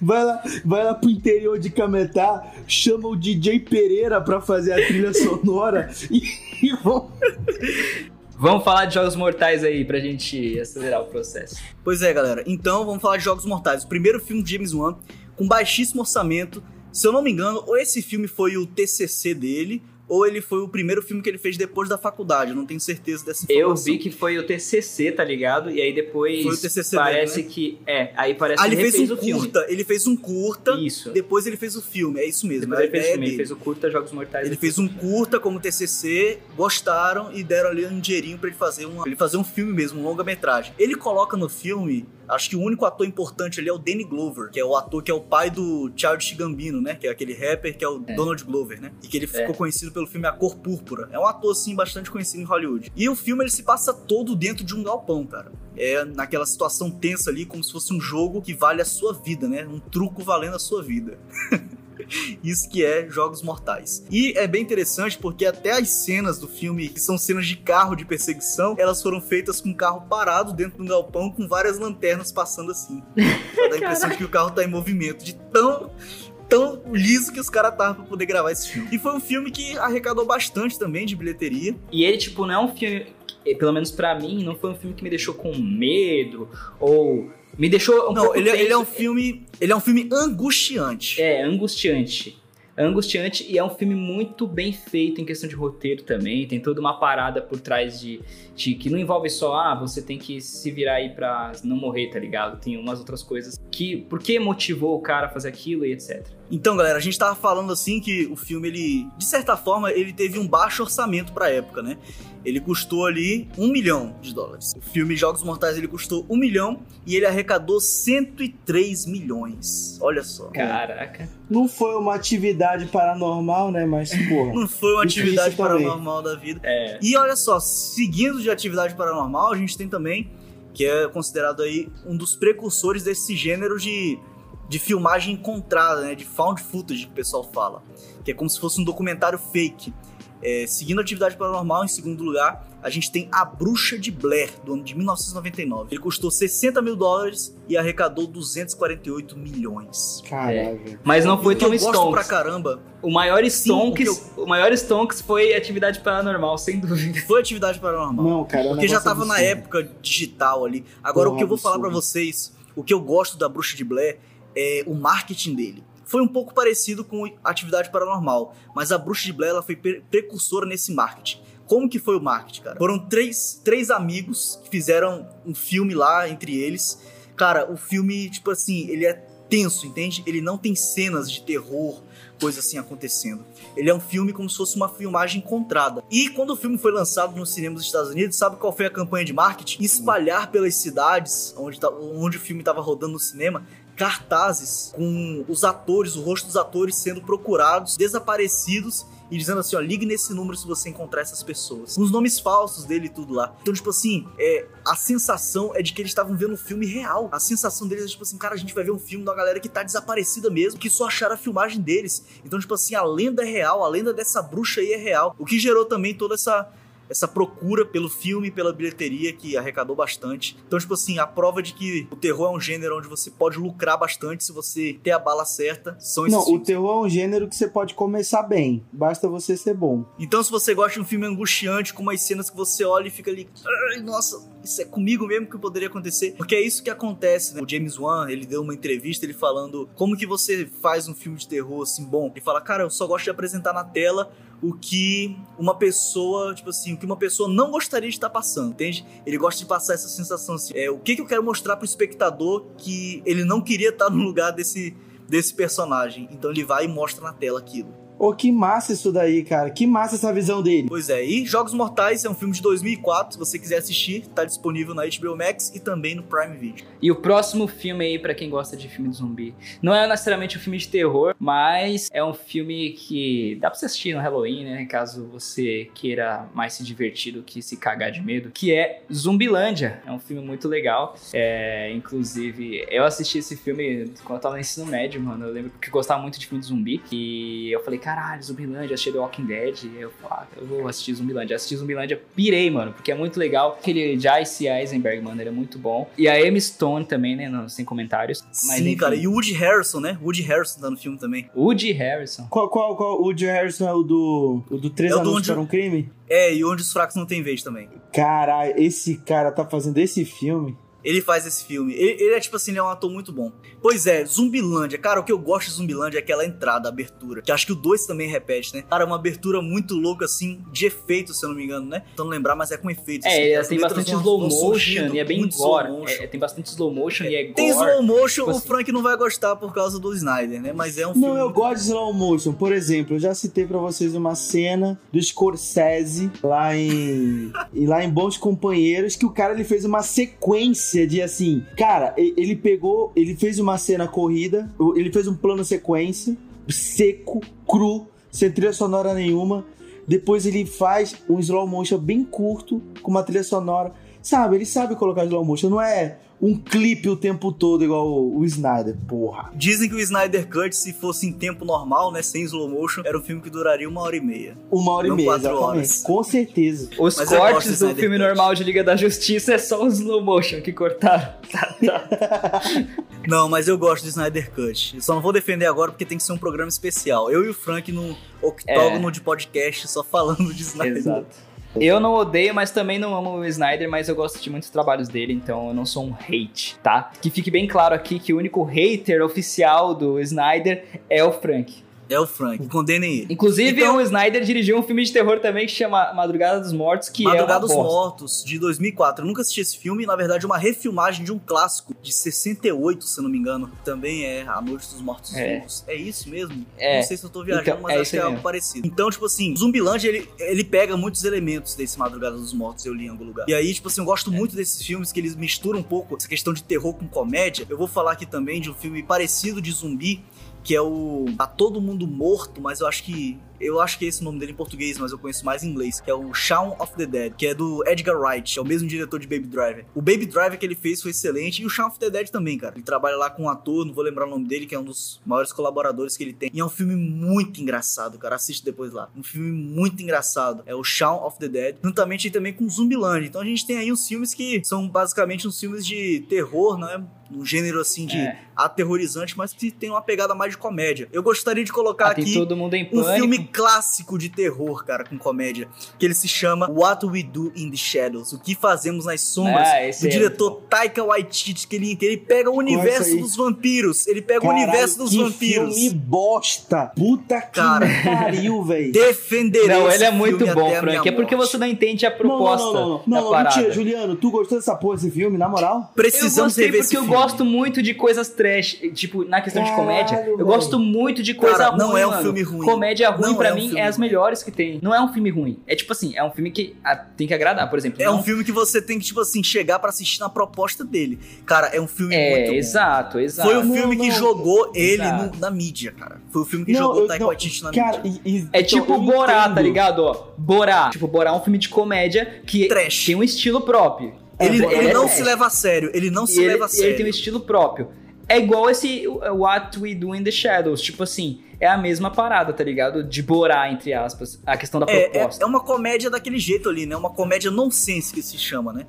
Vai lá, vai lá pro interior de Cametá, chama o DJ Pereira pra fazer a trilha [LAUGHS] sonora e, e vão. Vamos falar de jogos mortais aí pra gente acelerar o processo. Pois é, galera. Então vamos falar de Jogos Mortais. O primeiro filme de James Wan, com baixíssimo orçamento. Se eu não me engano, ou esse filme foi o TCC dele, ou ele foi o primeiro filme que ele fez depois da faculdade. Eu não tenho certeza dessa Eu informação. vi que foi o TCC, tá ligado? E aí depois Foi o TCC parece dele, que é, aí parece Ah, que ele fez um o filme. curta. Ele fez um curta. Isso. Depois ele fez o filme. É isso mesmo. Depois ele fez o ideia filme, ele fez o curta Jogos Mortais. Ele fez um curta como TCC, gostaram e deram ali um dinheirinho pra ele fazer um, ele fazer um filme mesmo, um longa-metragem. Ele coloca no filme, acho que o único ator importante ali é o Danny Glover, que é o ator que é o pai do Childish Gambino, né? Que é aquele rapper que é o É. Donald Glover, né? E que ele É. ficou conhecido pelo filme A Cor Púrpura. É um ator assim bastante conhecido em Hollywood. E o filme ele se passa todo dentro de um galpão, cara. É naquela situação tensa ali, como se fosse um jogo que vale a sua vida, né? Um truco valendo a sua vida. [LAUGHS] [LAUGHS] Isso que é Jogos Mortais. E é bem interessante porque até as cenas do filme, que são cenas de carro de perseguição, elas foram feitas com o carro parado dentro de um galpão com várias lanternas passando assim. [LAUGHS] Pra dar a impressão de que o carro tá em movimento, de tão tão liso que os caras estavam pra poder gravar esse filme. E foi um filme que arrecadou bastante também de bilheteria. E ele, tipo, não é um filme. Pelo menos pra mim, não foi um filme que me deixou com medo. Ou. Me deixou um Não, pouco ele, é- ele é um filme. Ele é um filme angustiante. É, angustiante. Angustiante e é um filme muito bem feito em questão de roteiro também. Tem toda uma parada por trás de, de que não envolve só, ah, você tem que se virar aí pra não morrer, tá ligado? Tem umas outras coisas que. Por que motivou o cara a fazer aquilo e etc. Então, galera, a gente tava falando assim que o filme, ele, de certa forma, ele teve um baixo orçamento pra época, né? Ele custou ali um milhão de dólares. O filme Jogos Mortais ele custou um milhão e ele arrecadou 103 milhões. Olha só. Caraca. Não foi uma atividade paranormal, né? Mas, porra. Não foi uma atividade também. paranormal da vida. É. E olha só, seguindo de atividade paranormal, a gente tem também, que é considerado aí um dos precursores desse gênero de, de filmagem encontrada, né? De found footage que o pessoal fala. Que é como se fosse um documentário fake. É, seguindo a atividade paranormal, em segundo lugar, a gente tem A Bruxa de Blair, do ano de 1999. Ele custou 60 mil dólares e arrecadou 248 milhões. Caralho, velho. Mas não foi eu tão gosto pra stonks. caramba O maior stonks, o que o maior stonks foi atividade paranormal, sem dúvida. foi atividade paranormal. Não, cara. é Porque já tava na absurdo. época digital ali. Agora, Porra, o que eu vou falar pra absurdo. vocês, o que eu gosto da Bruxa de Blair é o marketing dele. Foi um pouco parecido com Atividade Paranormal, mas a Bruxa de Blair ela foi pre- precursora nesse marketing. Como que foi o marketing, cara? Foram três, três amigos que fizeram um filme lá entre eles. Cara, o filme, tipo assim, ele é tenso, entende? Ele não tem cenas de terror, coisa assim acontecendo. Ele é um filme como se fosse uma filmagem encontrada. E quando o filme foi lançado nos cinemas dos Estados Unidos, sabe qual foi a campanha de marketing? Espalhar pelas cidades onde, tá- onde o filme estava rodando no cinema cartazes com os atores, o rosto dos atores sendo procurados, desaparecidos e dizendo assim, ó, ligue nesse número se você encontrar essas pessoas. Com os nomes falsos dele e tudo lá. Então, tipo assim, é, a sensação é de que eles estavam vendo um filme real. A sensação deles é tipo assim, cara, a gente vai ver um filme da galera que tá desaparecida mesmo, que só acharam a filmagem deles. Então, tipo assim, a lenda é real, a lenda dessa bruxa aí é real. O que gerou também toda essa essa procura pelo filme, pela bilheteria que arrecadou bastante. Então, tipo assim, a prova de que o terror é um gênero onde você pode lucrar bastante se você ter a bala certa, são esses Não, o filmes. terror é um gênero que você pode começar bem. Basta você ser bom. Então, se você gosta de um filme angustiante, com umas cenas que você olha e fica ali, ai, nossa, isso é comigo mesmo que poderia acontecer. Porque é isso que acontece, né? O James Wan, ele deu uma entrevista, ele falando como que você faz um filme de terror assim bom. Ele fala, cara, eu só gosto de apresentar na tela o que uma pessoa, tipo assim, o que uma pessoa não gostaria de estar passando, entende? Ele gosta de passar essa sensação assim. É, o que, que eu quero mostrar pro espectador que ele não queria estar no lugar desse, desse personagem. Então ele vai e mostra na tela aquilo. Ô, que massa isso daí, cara. Que massa essa visão dele. Pois é, e Jogos Mortais é um filme de 2004, se você quiser assistir, tá disponível na HBO Max e também no Prime Video. E o próximo filme aí, pra quem gosta de filme de zumbi, não é necessariamente um filme de terror, mas é um filme que dá pra você assistir no Halloween, né? Caso você queira mais se divertir do que se cagar de medo, que é Zumbilândia. É um filme muito legal. É, inclusive, eu assisti esse filme quando eu tava no ensino médio, mano. Eu lembro que eu gostava muito de filme de zumbi. E eu falei, caralho, Zumbilândia, achei The Walking Dead. E eu falei, ah, eu vou assistir Zumbilândia. Assisti Zumbilândia, pirei, mano, porque é muito legal. Aquele Jace Eisenberg, mano, ele é muito bom. E a Emma Stone também, né, no- sem comentários. Mas, Sim, enfim, cara, e o Woody Harrison, né? Woody Harrison tá no filme também. Woody Harrison. Qual, qual, qual? O Joe Harrison é o do. O do Três É Anúncios onde- para um Crime? É, e onde os fracos não têm vez também. Caralho, esse cara tá fazendo esse filme. Ele faz esse filme. Ele, ele é tipo assim, ele é um ator muito bom. Pois é, Zumbilândia. Cara, o que eu gosto de Zumbilândia é aquela entrada, a abertura. Que acho que o 2 também repete, né? Cara, é uma abertura muito louca, assim, de efeito, se eu não me engano, né? Então lembrar, mas é com efeitos. assim, É, as tem bastante slow motion surgindo, e é bem gore. slow motion. É, tem bastante slow motion e é gore. Tem slow motion, Tipo o assim. Frank não vai gostar por causa do Snyder, né? Mas é um Não, filme. eu gosto de slow motion. Por exemplo, eu já citei pra vocês uma cena do Scorsese lá em [LAUGHS] e lá em Bons Companheiros que o cara ele fez uma sequência de assim, cara, ele pegou, ele fez uma cena corrida, ele fez um plano sequência seco, cru, sem trilha sonora nenhuma. Depois ele faz um slow motion bem curto com uma trilha sonora. Sabe, ele sabe colocar slow motion, não é um clipe o tempo todo igual o, o Snyder, porra. Dizem que o Snyder Cut, se fosse em tempo normal, né? Sem slow motion, era um filme que duraria uma hora e meia. Uma hora e meia, quatro exatamente. horas. Com certeza. Os Mas cortes do do filme Cut. normal de Liga da Justiça é só o slow motion que cortaram. [LAUGHS] Tá, tá. Não, mas eu gosto de Snyder Cut. Eu só não vou defender agora porque tem que ser um programa especial. Eu e o Frank no octógono de podcast só falando de Snyder. Exato. Eu não odeio, mas também não amo o Snyder, mas eu gosto de muitos trabalhos dele, então eu não sou um hate, tá? Que fique bem claro aqui que o único hater oficial do Snyder é o Frank. É o Frank, condenem ele. Inclusive, Então- o Snyder dirigiu um filme de terror também que chama Madrugada dos Mortos, que Madrugada é uma dos bosta. Mortos, de 2004. Eu nunca assisti esse filme, na verdade, é uma refilmagem de um clássico de 68, se eu não me engano. Também é A Noite dos Mortos É. Vivos. É isso mesmo? É. Não sei se eu tô viajando, Então, mas é acho que é algo mesmo. parecido. Então, tipo assim, Zumbilândia, ele, ele pega muitos elementos desse Madrugada dos Mortos, eu li em algum lugar. E aí, tipo assim, eu gosto É. muito desses filmes que eles misturam um pouco essa questão de terror com comédia. Eu vou falar aqui também de um filme parecido de zumbi, que é o Tá Todo Mundo Morto, mas eu acho que eu acho que é esse o nome dele em português, mas eu conheço mais em inglês, que é o Shaun of the Dead, que é do Edgar Wright, é o mesmo diretor de Baby Driver. O Baby Driver que ele fez foi excelente e o Shaun of the Dead também, cara. Ele trabalha lá com um ator, não vou lembrar o nome dele, que é um dos maiores colaboradores que ele tem. E é um filme muito engraçado, cara. Assiste depois lá. Um filme muito engraçado. É o Shaun of the Dead, juntamente também com Zumbiland. Então a gente tem aí uns filmes que são basicamente uns filmes de terror, né? Um gênero assim de É. aterrorizante, mas que tem uma pegada mais de comédia. Eu gostaria de colocar Ah, aqui todo mundo em um filme clássico de terror, cara, com comédia, que ele se chama What We Do in the Shadows, o que fazemos nas sombras, Ah, do é diretor Taika Waititi, que ele, que ele pega o universo dos vampiros, ele pega o Caralho, universo dos que vampiros. filme bosta. Puta que Cara. pariu, velho. Defenderei Não, ele é muito bom, Frank. É porque você não entende a proposta não, não, não, não, da não, não, parada. mentira, Juliano, tu gostou dessa porra desse filme, na moral? Precisamos rever porque eu gosto muito de coisas trash, tipo, na questão de Caralho, comédia, eu gosto muito de coisa Cara, ruim, não é um mano. filme ruim. Comédia ruim, Não pra é um mim, filme é as melhores que tem. Não é um filme ruim. É tipo assim, é um filme que ah, tem que agradar, por exemplo. É não- um filme que você tem que, tipo assim, chegar pra assistir na proposta dele. Cara, é um filme É, muito bom. exato, exato. Foi o Não, filme que não, jogou ele no- na mídia, cara. Foi o filme que Não, jogou o Taika não, Waititi na Cara, mídia. e- e- É então, tipo eu Borá, entendo. tá ligado? Ó, Borá. Tipo, Borá é um filme de comédia que Trash. tem um estilo próprio. Ele, É, ele é não trash. se leva a sério. Ele não E se ele, leva a sério. ele tem um estilo próprio. É igual esse What We Do in the Shadows. Tipo assim, é a mesma parada, tá ligado? De Borá, entre aspas. A questão da É, é, proposta. é uma comédia daquele jeito ali, né? Uma comédia nonsense que se chama, né?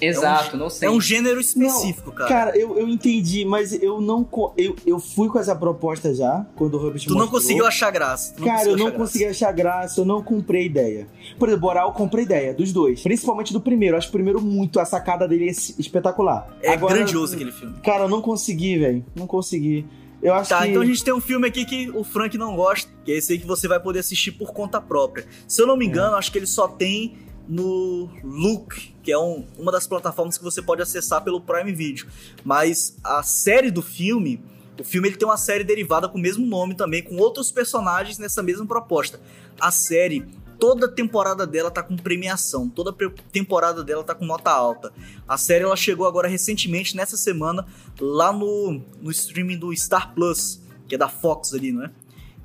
Exato, não sei. É um gênero específico, cara. Cara, eu, eu entendi, mas eu não. co- Eu, eu fui com essa proposta já, quando o Hobbit Tu não mostrou. conseguiu achar graça. Cara, eu não graça. consegui achar graça, eu não comprei ideia. Por exemplo, Boral, eu comprei ideia dos dois. Principalmente do primeiro. Eu acho o primeiro muito, a sacada dele é es- espetacular. É Agora, grandioso aquele filme. Cara, eu não consegui, velho. Não consegui. Eu acho Tá, que. então a gente tem um filme aqui que o Frank não gosta, que é esse aí que você vai poder assistir por conta própria. Se eu não me engano, acho que ele só tem no Look, que é um- uma das plataformas que você pode acessar pelo Prime Video. Mas a série do filme, o filme ele tem uma série derivada com o mesmo nome também, com outros personagens nessa mesma proposta. A série, toda temporada dela tá com premiação, toda temporada dela tá com nota alta. A série ela chegou agora recentemente, nessa semana, lá no, no streaming do Star Plus, que é da Fox ali, não é?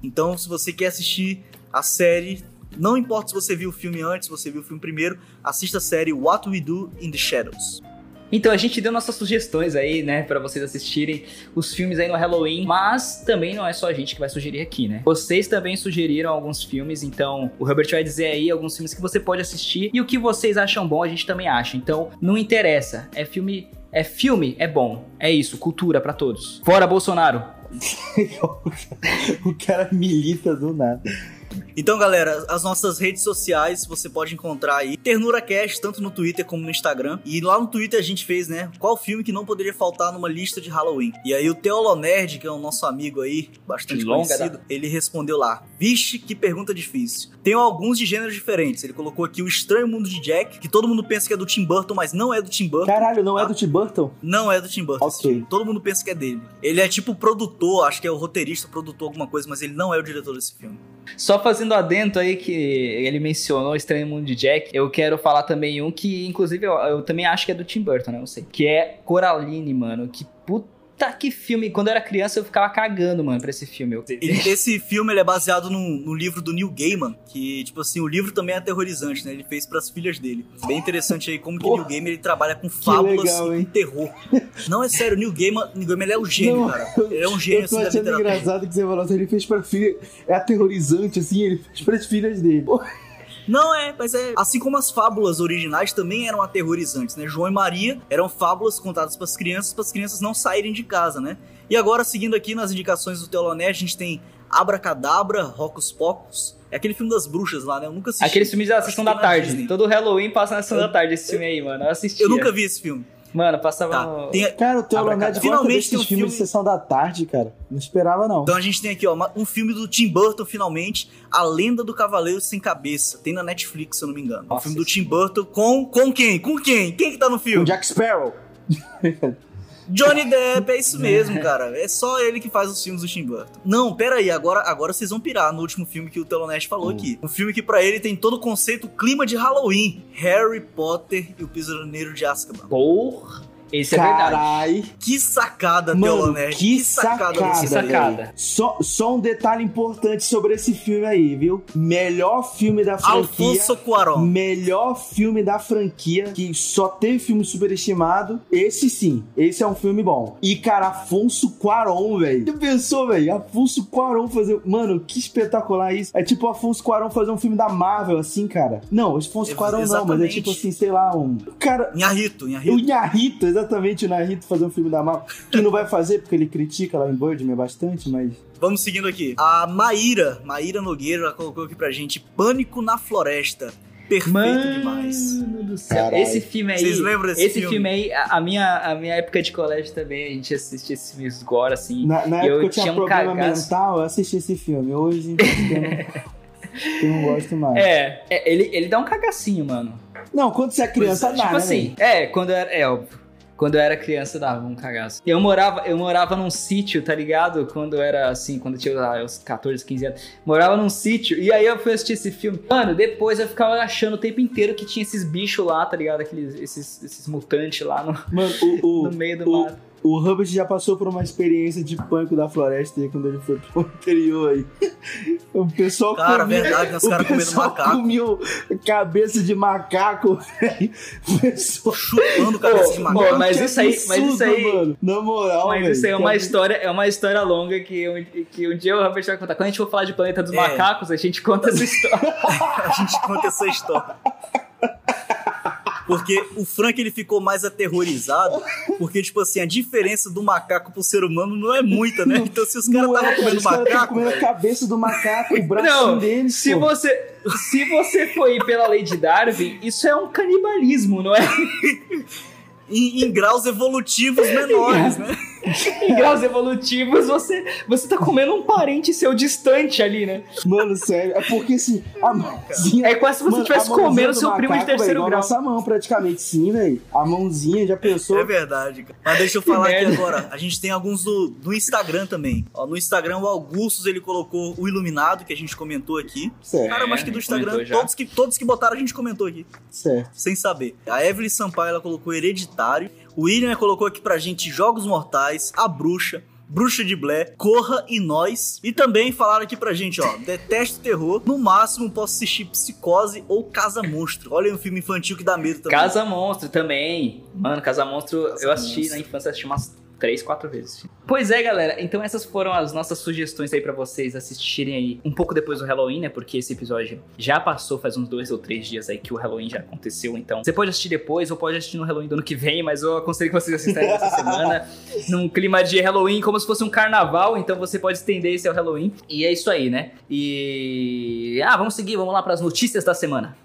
Então, se você quer assistir a série, não importa se você viu o filme antes, se você viu o filme primeiro, assista a série What We Do in the Shadows. Então a gente deu nossas sugestões aí, né, Pra vocês assistirem os filmes aí no Halloween, mas também não é só a gente que vai sugerir aqui, né? Vocês também sugeriram alguns filmes, então o Herbert vai dizer aí alguns filmes que você pode assistir e o que vocês acham bom a gente também acha. Então não interessa, é filme, é filme, é bom, é isso, cultura pra todos. Fora Bolsonaro. [LAUGHS] o cara milita do nada. Então, galera, as nossas redes sociais você pode encontrar aí Ternura Cast, tanto no Twitter como no Instagram. E lá no Twitter a gente fez, né? Qual filme que não poderia faltar numa lista de Halloween? E aí o Teolonerd, que é o nosso amigo aí, bastante longa conhecido, ele respondeu lá: Vixe, que pergunta difícil. Tem alguns de gêneros diferentes. Ele colocou aqui o Estranho Mundo de Jack, que todo mundo pensa que é do Tim Burton, mas não é do Tim Burton. Caralho, não é do Tim Burton? Não é do Tim Burton. Ok. Todo mundo pensa que é dele. Ele é tipo produtor, acho que é o roteirista, produtor, alguma coisa, mas ele não é o diretor desse filme. Só fazendo adento aí que ele mencionou Estranho Mundo de Jack, eu quero falar também um que, inclusive, eu, eu também acho que é do Tim Burton, né? Eu sei. Que é Coraline, mano. Que puta que filme. Quando eu era criança, eu ficava cagando, mano, pra esse filme. Eu- Ele- [LAUGHS] esse filme ele é baseado no, no livro do Neil Gaiman, que, tipo assim, o livro também é aterrorizante, né? Ele fez pras filhas dele. Bem interessante aí como que o Neil Gaiman ele trabalha com fábulas legal, e hein? terror. Não, é sério, o Neil Gaiman, Neil Gaiman ele é um gênio, Não, cara. Ele é um gênio Eu tô assim, da achando engraçado que você falou assim, ele fez pra filha. É aterrorizante, assim, ele fez pras filhas dele. Não é, mas é. Assim como as fábulas originais também eram aterrorizantes, né? João e Maria eram fábulas contadas pras crianças, para as crianças não saírem de casa, né? E agora, seguindo aqui nas indicações do Teoloné, a gente tem Abracadabra, Rocos Pocos. É aquele filme das bruxas lá, né? Eu nunca assisti. Aqueles filmes da sessão da na tarde. Todo Halloween passa na sessão da tarde esse filme aí, mano. Eu assisti. Eu nunca vi esse filme. Mano, passava Tá. no... Tem- Cara, o Abracadabra. gosta Finalmente tem um filme- de sessão da tarde, cara. Não esperava, não. Então a gente tem aqui, ó, um filme do Tim Burton, finalmente, A Lenda do Cavaleiro Sem Cabeça. Tem na Netflix, se eu não me engano. É um Nossa, filme do Tim Burton com. Com quem? Com quem? Quem que tá no O filme? Jack Sparrow. [LAUGHS] Johnny Depp, é isso mesmo, cara. É só ele que faz os filmes do Tim Burton. Não, pera aí, agora, agora vocês vão pirar no último filme que o Telonest falou Hum. aqui. Um filme que pra ele tem todo o conceito, clima de Halloween. Harry Potter e o Prisioneiro de Azkaban. Porra, esse é verdade. Carai. Que sacada, Mano, Telonest. que sacada. desse Que sacada. Só, só um detalhe importante sobre esse filme aí, viu? Melhor filme da franquia. Alfonso Cuarón. Melhor filme da franquia, que só teve filme superestimado. Esse sim, esse é um filme bom. E, cara, Afonso Cuarón, velho. Tu pensou, velho? Afonso Cuarón fazer. Mano, que espetacular isso. É tipo Afonso Cuarón fazer um filme da Marvel, assim, cara. Não, Afonso Cuarón não, mas é exatamente. tipo assim, sei lá, um. Cara, Inharrito, o Inharrito. Inharito, exatamente, o Inharito fazer um filme da Marvel. Que não vai fazer, porque ele critica lá em Birdman bastante, mas. Vamos seguindo aqui. A Maíra, Maíra Nogueira, ela colocou aqui pra gente Pânico na Floresta. Perfeito Mano demais. do céu. Esse filme aí. Vocês lembram desse esse filme? filme aí, a a minha, a minha época de colégio também, a gente assistia esses filmes gore, assim. Na, na E eu época eu tinha tinha um problema cagaço. mental, eu assisti esse filme. Hoje [LAUGHS] eu não, eu não gosto mais. É, é, ele, ele dá um cagacinho, mano. Não, quando você é criança, Pois é, dá, tipo né, assim, é, quando eu era. É, óbvio. Quando eu era criança, dava um cagaço. Eu morava, eu morava num sítio, tá ligado? Quando eu era assim, quando eu tinha ah, uns 14, 15 anos. Morava num sítio. E aí eu fui assistir esse filme. Mano, depois eu ficava achando o tempo inteiro que tinha esses bichos lá, tá ligado? Aqueles, esses, esses mutantes lá no, Mano, o, [LAUGHS] no meio do o- mato. O Hubbard já passou por uma experiência de pânico da floresta aí quando ele foi pro interior aí. O pessoal Cara, comia, verdade? Os o caras comendo pessoal macaco. cabeça de macaco, velho. O pessoal Chupando cabeça de Ô, macaco. ô, mas isso aí- mas isso aí- Mano. Na moral, Mas velho, isso aí é uma história, é uma história longa que, um- que um dia o Robert vai contar. Quando a gente for falar de Planeta dos É. Macacos, a gente conta essa [LAUGHS] história. a gente conta essa história. Porque o Frank ele ficou mais aterrorizado, porque, tipo assim, a diferença do macaco pro ser humano não é muita, né? Então, se os caras estavam é, comendo tavam macaco, comendo a cabeça do macaco, o bracinho Não, deles, se pô. você, se você for ir pela lei de Darwin, isso é um canibalismo, não é? [LAUGHS] em, em graus evolutivos menores, né? [LAUGHS] [LAUGHS] em graus evolutivos, você, você tá comendo um parente seu distante ali, né? Mano, sério. É porque assim, a mãozinha. É quase se você estivesse comendo do seu primo de terceiro a grau. Nossa mão, praticamente, sim, velho. A mãozinha, já pensou? É verdade, cara. Mas deixa eu falar aqui agora. A gente tem alguns do, do Instagram também. Ó, no Instagram, o Augustus, ele colocou o Iluminado, que a gente comentou aqui. Certo, Cara, mas que do Instagram, todos que, todos que botaram, a gente comentou aqui. certo. Sem saber. A Evelyn Sampaio, ela colocou Hereditário. O William colocou aqui pra gente Jogos Mortais, A Bruxa, Bruxa de Blair, Corra e Nós. E também falaram aqui pra gente, ó, detesto terror, no máximo posso assistir Psicose ou Casa Monstro. Olha aí um filme infantil que dá medo também. Casa Monstro também. Mano, Casa Monstro Casa eu assisti Monstro. na infância, assisti umas três, quatro vezes. Pois é, galera. Então essas foram as nossas sugestões aí pra vocês assistirem aí um pouco depois do Halloween, né? Porque esse episódio já passou faz uns dois ou três dias aí que o Halloween já aconteceu. Então você pode assistir depois ou pode assistir no Halloween do ano que vem, mas eu aconselho que vocês assistam essa [LAUGHS] semana num clima de Halloween como se fosse um carnaval. Então você pode estender esse ao Halloween. E é isso aí, né? E ah, vamos seguir, vamos lá pras notícias da semana.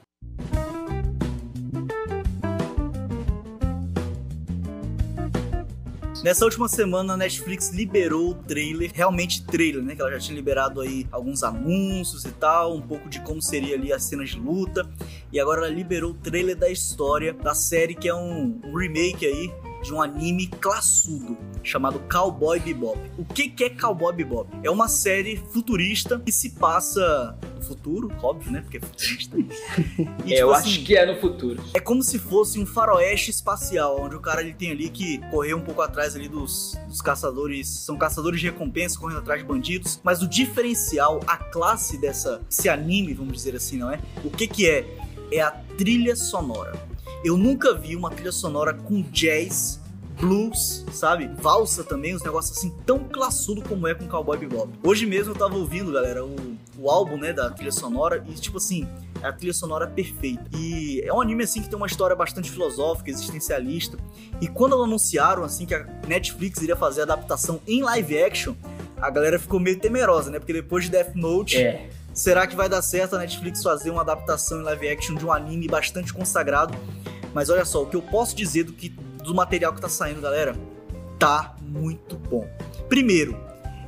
Nessa última semana, a Netflix liberou o trailer, realmente trailer, né? Que ela já tinha liberado aí alguns anúncios e tal, um pouco de como seria ali as cenas de luta. E agora ela liberou o trailer da história da série, que é um, um remake aí de um anime classudo chamado Cowboy Bebop. O que, que é Cowboy Bebop? É uma série futurista que se passa no futuro, óbvio, né? Porque é futurista. [LAUGHS] E, eu tipo acho assim, que é no futuro. é como se fosse um faroeste espacial, onde o cara ele tem ali que correr um pouco atrás ali dos, dos caçadores, são caçadores de recompensa correndo atrás de bandidos, mas o diferencial, a classe dessa esse anime, vamos dizer assim, não é? O que que é? É a trilha sonora. Eu nunca vi uma trilha sonora com jazz, blues, sabe? Valsa também, uns negócios assim tão classudo como é com Cowboy Bebop. Hoje mesmo eu tava ouvindo, galera, o, o álbum, né, da trilha sonora e tipo assim, é a trilha sonora perfeita. E é um anime assim que tem uma história bastante filosófica, existencialista. E quando anunciaram assim que a Netflix iria fazer a adaptação em live action, a galera ficou meio temerosa, né? Porque depois de Death Note, É. será que vai dar certo a Netflix fazer uma adaptação em live action de um anime bastante consagrado? Mas olha só, o que eu posso dizer do que do material que tá saindo, galera, tá muito bom. Primeiro,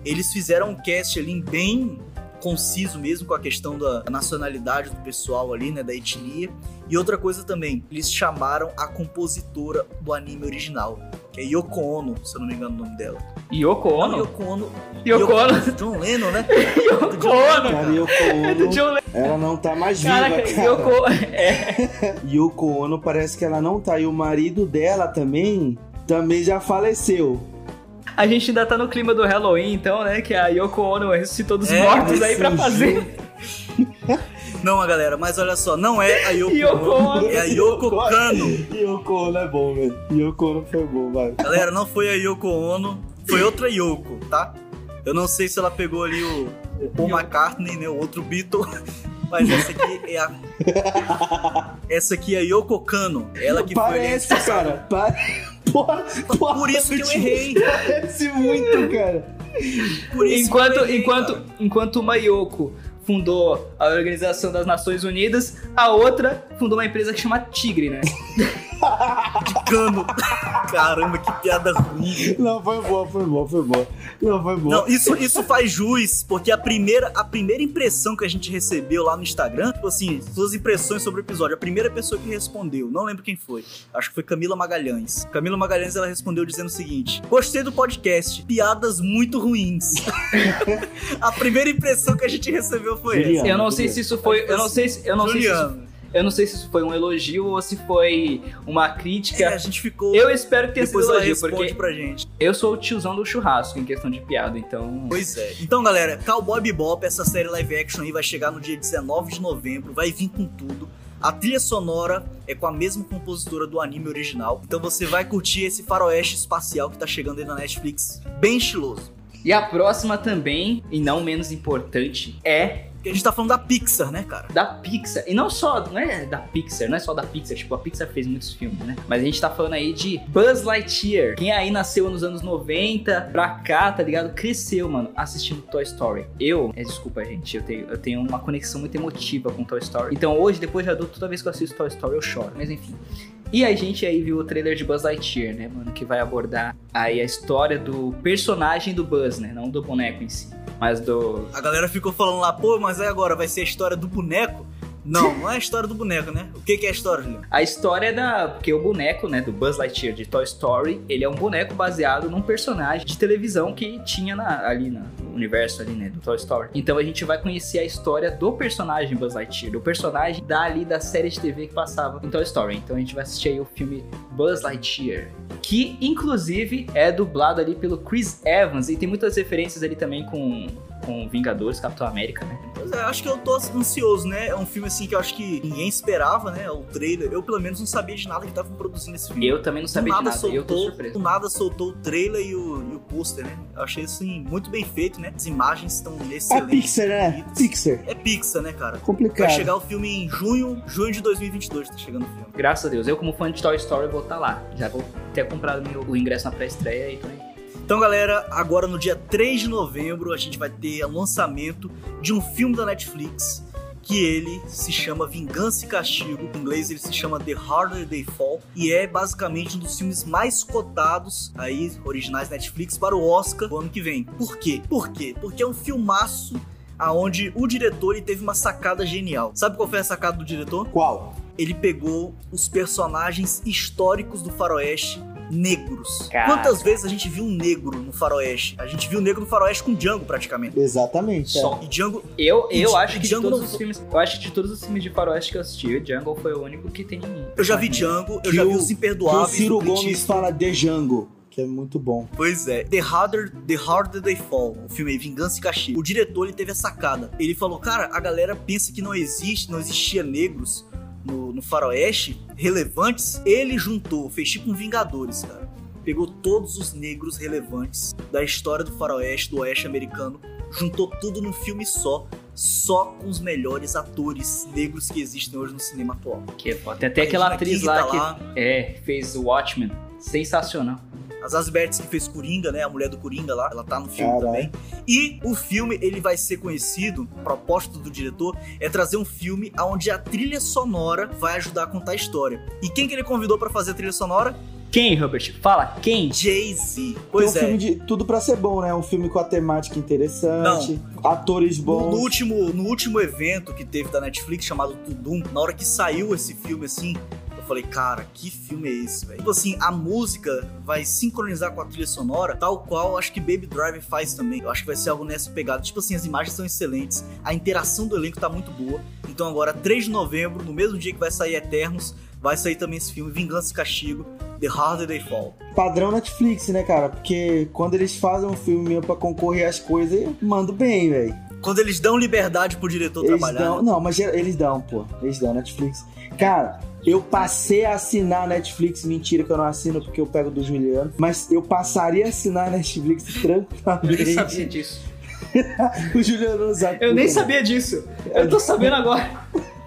eles fizeram um cast ali bem conciso mesmo com a questão da nacionalidade do pessoal ali, né, da etnia. E outra coisa também, eles chamaram a compositora do anime original, que é Yoko Ono, se eu não me engano o nome dela. Yoko Não, Ono? Yoko Ono. Yoko Ono? do John Lennon, né? [LAUGHS] Yoko Ono, Cara. Yoko É do Ono, John Lennon. ela não tá mais viva, Caraca, cara. Yoko... É. [LAUGHS] Yoko Ono parece que ela não tá. E o marido dela também, também já faleceu. A gente ainda tá no clima do Halloween, então, né? Que a Yoko Ono ressuscitou dos É, mortos aí pra fazer. [LAUGHS] Não, galera, mas olha só, não é a Yoko, Yoko Ono, é a Yoko Kano. Yoko Ono é bom, velho. Yoko Ono foi bom, vai. Galera, não foi a Yoko Ono, foi outra Yoko, tá? Eu não sei se ela pegou ali o, o Paul McCartney, né, o outro Beatle, [LAUGHS] mas essa aqui é a... [LAUGHS] Essa aqui é a Yoko Kano, ela que Parece, foi... cara. Pa... Porra, porra, Por isso que eu errei, Parece muito, cara. por isso Enquanto, errei, enquanto, cara. enquanto uma Yoko fundou a Organização das Nações Unidas, a outra fundou uma empresa que chama Tigre, né? [LAUGHS] Kano. Caramba, que piada ruim. Não, foi boa, foi boa, foi boa. Não, foi boa. Não, isso, isso faz jus, porque a primeira, a primeira impressão que a gente recebeu lá no Instagram, tipo assim, suas impressões sobre o episódio, a primeira pessoa que respondeu, não lembro quem foi, acho que foi Camila Magalhães. Camila Magalhães, ela respondeu dizendo o seguinte, gostei do podcast, piadas muito ruins. [LAUGHS] a primeira impressão que a gente recebeu foi Juliano. essa. Eu não sei se isso foi, eu não sei, se- eu não sei se isso, Juliano. Eu não sei se isso foi um elogio ou se foi uma É, crítica. a gente ficou... Eu espero que tenha sido elogio, porque pra gente. eu sou o tiozão do churrasco em questão de piada, então. Pois é. Então, galera, Cowboy Bebop, essa série live action aí vai chegar no dia 19 de novembro, vai vir com tudo. A trilha sonora é com a mesma compositora do anime original. Então você vai curtir esse faroeste espacial que tá chegando aí na Netflix, bem estiloso. E a próxima também, e não menos importante, é Porque a gente tá falando da Pixar, né, cara? da Pixar. E não só, não é da Pixar, não é só da Pixar, tipo, a Pixar fez muitos filmes, né? Mas a gente tá falando aí de Buzz Lightyear. Quem aí nasceu nos anos 90 pra cá, tá ligado? Cresceu, mano, assistindo Toy Story. Eu, é, desculpa, gente, eu tenho, eu tenho uma conexão muito emotiva com Toy Story. Então hoje, depois de adulto, toda vez que eu assisto Toy Story, eu choro. Mas enfim. E a gente aí viu o trailer de Buzz Lightyear, né, mano? Que vai abordar aí a história do personagem do Buzz, né? Não do boneco em si, mas do. A galera ficou falando lá, pô, mas aí agora vai ser a história do boneco? Não, não é a história do boneco, né? O que, que é a história, Juliano? A história é da. Porque o boneco, né, do Buzz Lightyear de Toy Story, ele é um boneco baseado num personagem de televisão que tinha na- ali na- no universo ali, né, do Toy Story. Então a gente vai conhecer a história do personagem Buzz Lightyear, do personagem dali da série de TV que passava em Toy Story. Então a gente vai assistir aí o filme Buzz Lightyear, que inclusive é dublado ali pelo Chris Evans e tem muitas referências ali também com com Vingadores, Capitão América, né? Pois é, acho que eu tô ansioso, né? É um filme assim que eu acho que ninguém esperava, né? O trailer. Eu, pelo menos, não sabia de nada que estavam produzindo esse filme. Eu também não Do sabia de nada nada, eu tô soltou, surpreso. do nada soltou o trailer e o, e o pôster, né? Eu achei assim muito bem feito, né? As imagens estão É excelentes. Pixar, né? Pixar. É Pixar, né, cara? Vai Complicado. chegar o filme em junho, junho de 2022, tá chegando o filme. Graças a Deus. Eu, como fã de Toy Story, vou estar lá. Já vou ter comprado meu, o ingresso na pré-estreia e também. Então, galera, agora no dia 3 de novembro a gente vai ter o lançamento de um filme da Netflix que ele se chama Vingança e Castigo. Em inglês ele se chama The Harder They Fall e é basicamente um dos filmes mais cotados aí originais Netflix para o Oscar do ano que vem. Por quê? Por quê? Porque é um filmaço aonde o diretor ele teve uma sacada genial. Sabe qual foi a sacada do diretor? Qual? Ele pegou os personagens históricos do faroeste negros. Caraca. Quantas vezes a gente viu um negro no faroeste? A gente viu um negro no faroeste com Django, praticamente. Exatamente. é. Só. E Django... Eu, eu E acho que de Django todos não- os filmes. Eu acho que de todos os filmes de faroeste que eu assisti, o Jungle foi o único que tem. Eu já vi Django, eu Que já vi Os Que o Imperdoáveis. Ciro Gomes fala de Django, que é muito bom. Pois é. The Harder, The Harder They Fall, o filme aí, Vingança e Castigo. O diretor, ele teve a sacada. Ele falou, cara, a galera pensa que não existe, não existia negros no, no faroeste relevantes. Ele juntou, fez tipo um Vingadores, cara. Pegou todos os negros relevantes da história do faroeste, do oeste americano, juntou tudo num filme só, só com os melhores atores negros que existem hoje no cinema atual. Que é foda. Tem até aquela atriz lá tá que lá. é, fez o Watchmen. Sensacional. As Asberts que fez Coringa, né? A mulher do Coringa lá, ela tá no filme Caralho. também. E o filme, ele vai ser conhecido, a proposta do diretor é trazer um filme onde a trilha sonora vai ajudar a contar a história. E quem que ele convidou pra fazer a trilha sonora? Quem, Robert? Fala, quem? Jay-Z. Tem Pois um é. filme de tudo pra ser bom, né? Um filme com a temática interessante, atores No, bons. no último, no último evento que teve da Netflix, chamado Tudum, na hora que saiu esse filme, assim, falei, cara, que filme é esse, velho? Tipo assim, a música vai sincronizar com a trilha sonora, tal qual acho que Baby Driver faz também. Eu acho que vai ser algo nessa pegada. Tipo assim, as imagens são excelentes, a interação do elenco tá muito boa. Então agora, 3 de novembro, no mesmo dia que vai sair Eternos, vai sair também esse filme, Vingança e Castigo, The Harder They Fall. Padrão Netflix, né, cara? Porque quando eles fazem um filme mesmo pra concorrer às coisas, eu mando bem, velho. Quando eles dão liberdade pro diretor Eles trabalhar. dão. né? Não, mas eles dão, pô. Eles dão Netflix. Cara, eu passei a assinar a Netflix. Mentira que eu não assino porque eu pego do Juliano. Mas eu passaria a assinar a Netflix [LAUGHS] Eu nem sabia tranquilamente. disso. [LAUGHS] o Juliano não sabe. Eu nem quê, sabia disso. Eu tô sabendo agora. [LAUGHS]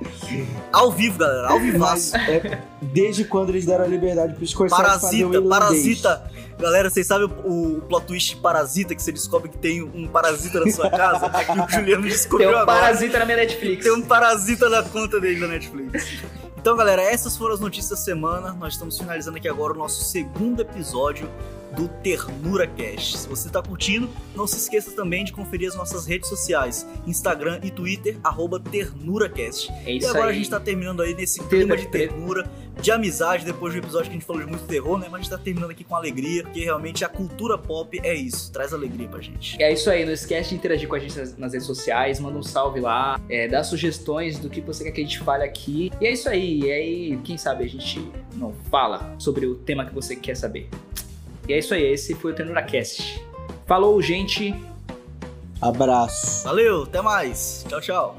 Ao vivo, galera, ao vivo. Mas é desde quando eles deram a liberdade pros Scorsese fazer o Parasita. Parasita. Galera, vocês sabem o, o plot twist Parasita, que você descobre que tem um parasita na sua casa? É que o Juliano Tem descobriu um agora. parasita na minha Netflix. Tem um parasita na conta dele da Netflix. Então, galera, essas foram as notícias da semana. Nós estamos finalizando aqui agora o nosso segundo episódio do Ternura Cast. Se você está curtindo, não se esqueça também de conferir as nossas redes sociais, Instagram e Twitter, arroba TernuraCast. É E isso agora aí. a gente tá terminando aí nesse clima de ternura, de amizade, depois do episódio que a gente falou de muito terror, né? Mas a gente tá terminando aqui com alegria, porque realmente a cultura pop é isso, traz alegria pra gente. É isso aí, não esquece de interagir com a gente nas, nas redes sociais, manda um salve lá, é, dá sugestões do que você quer que a gente fale aqui. E é isso aí, e aí, quem sabe a gente não fala sobre o tema que você quer saber. E é isso aí, esse foi o TenuraCast. Falou, gente! Abraço! Valeu, até mais! Tchau, tchau!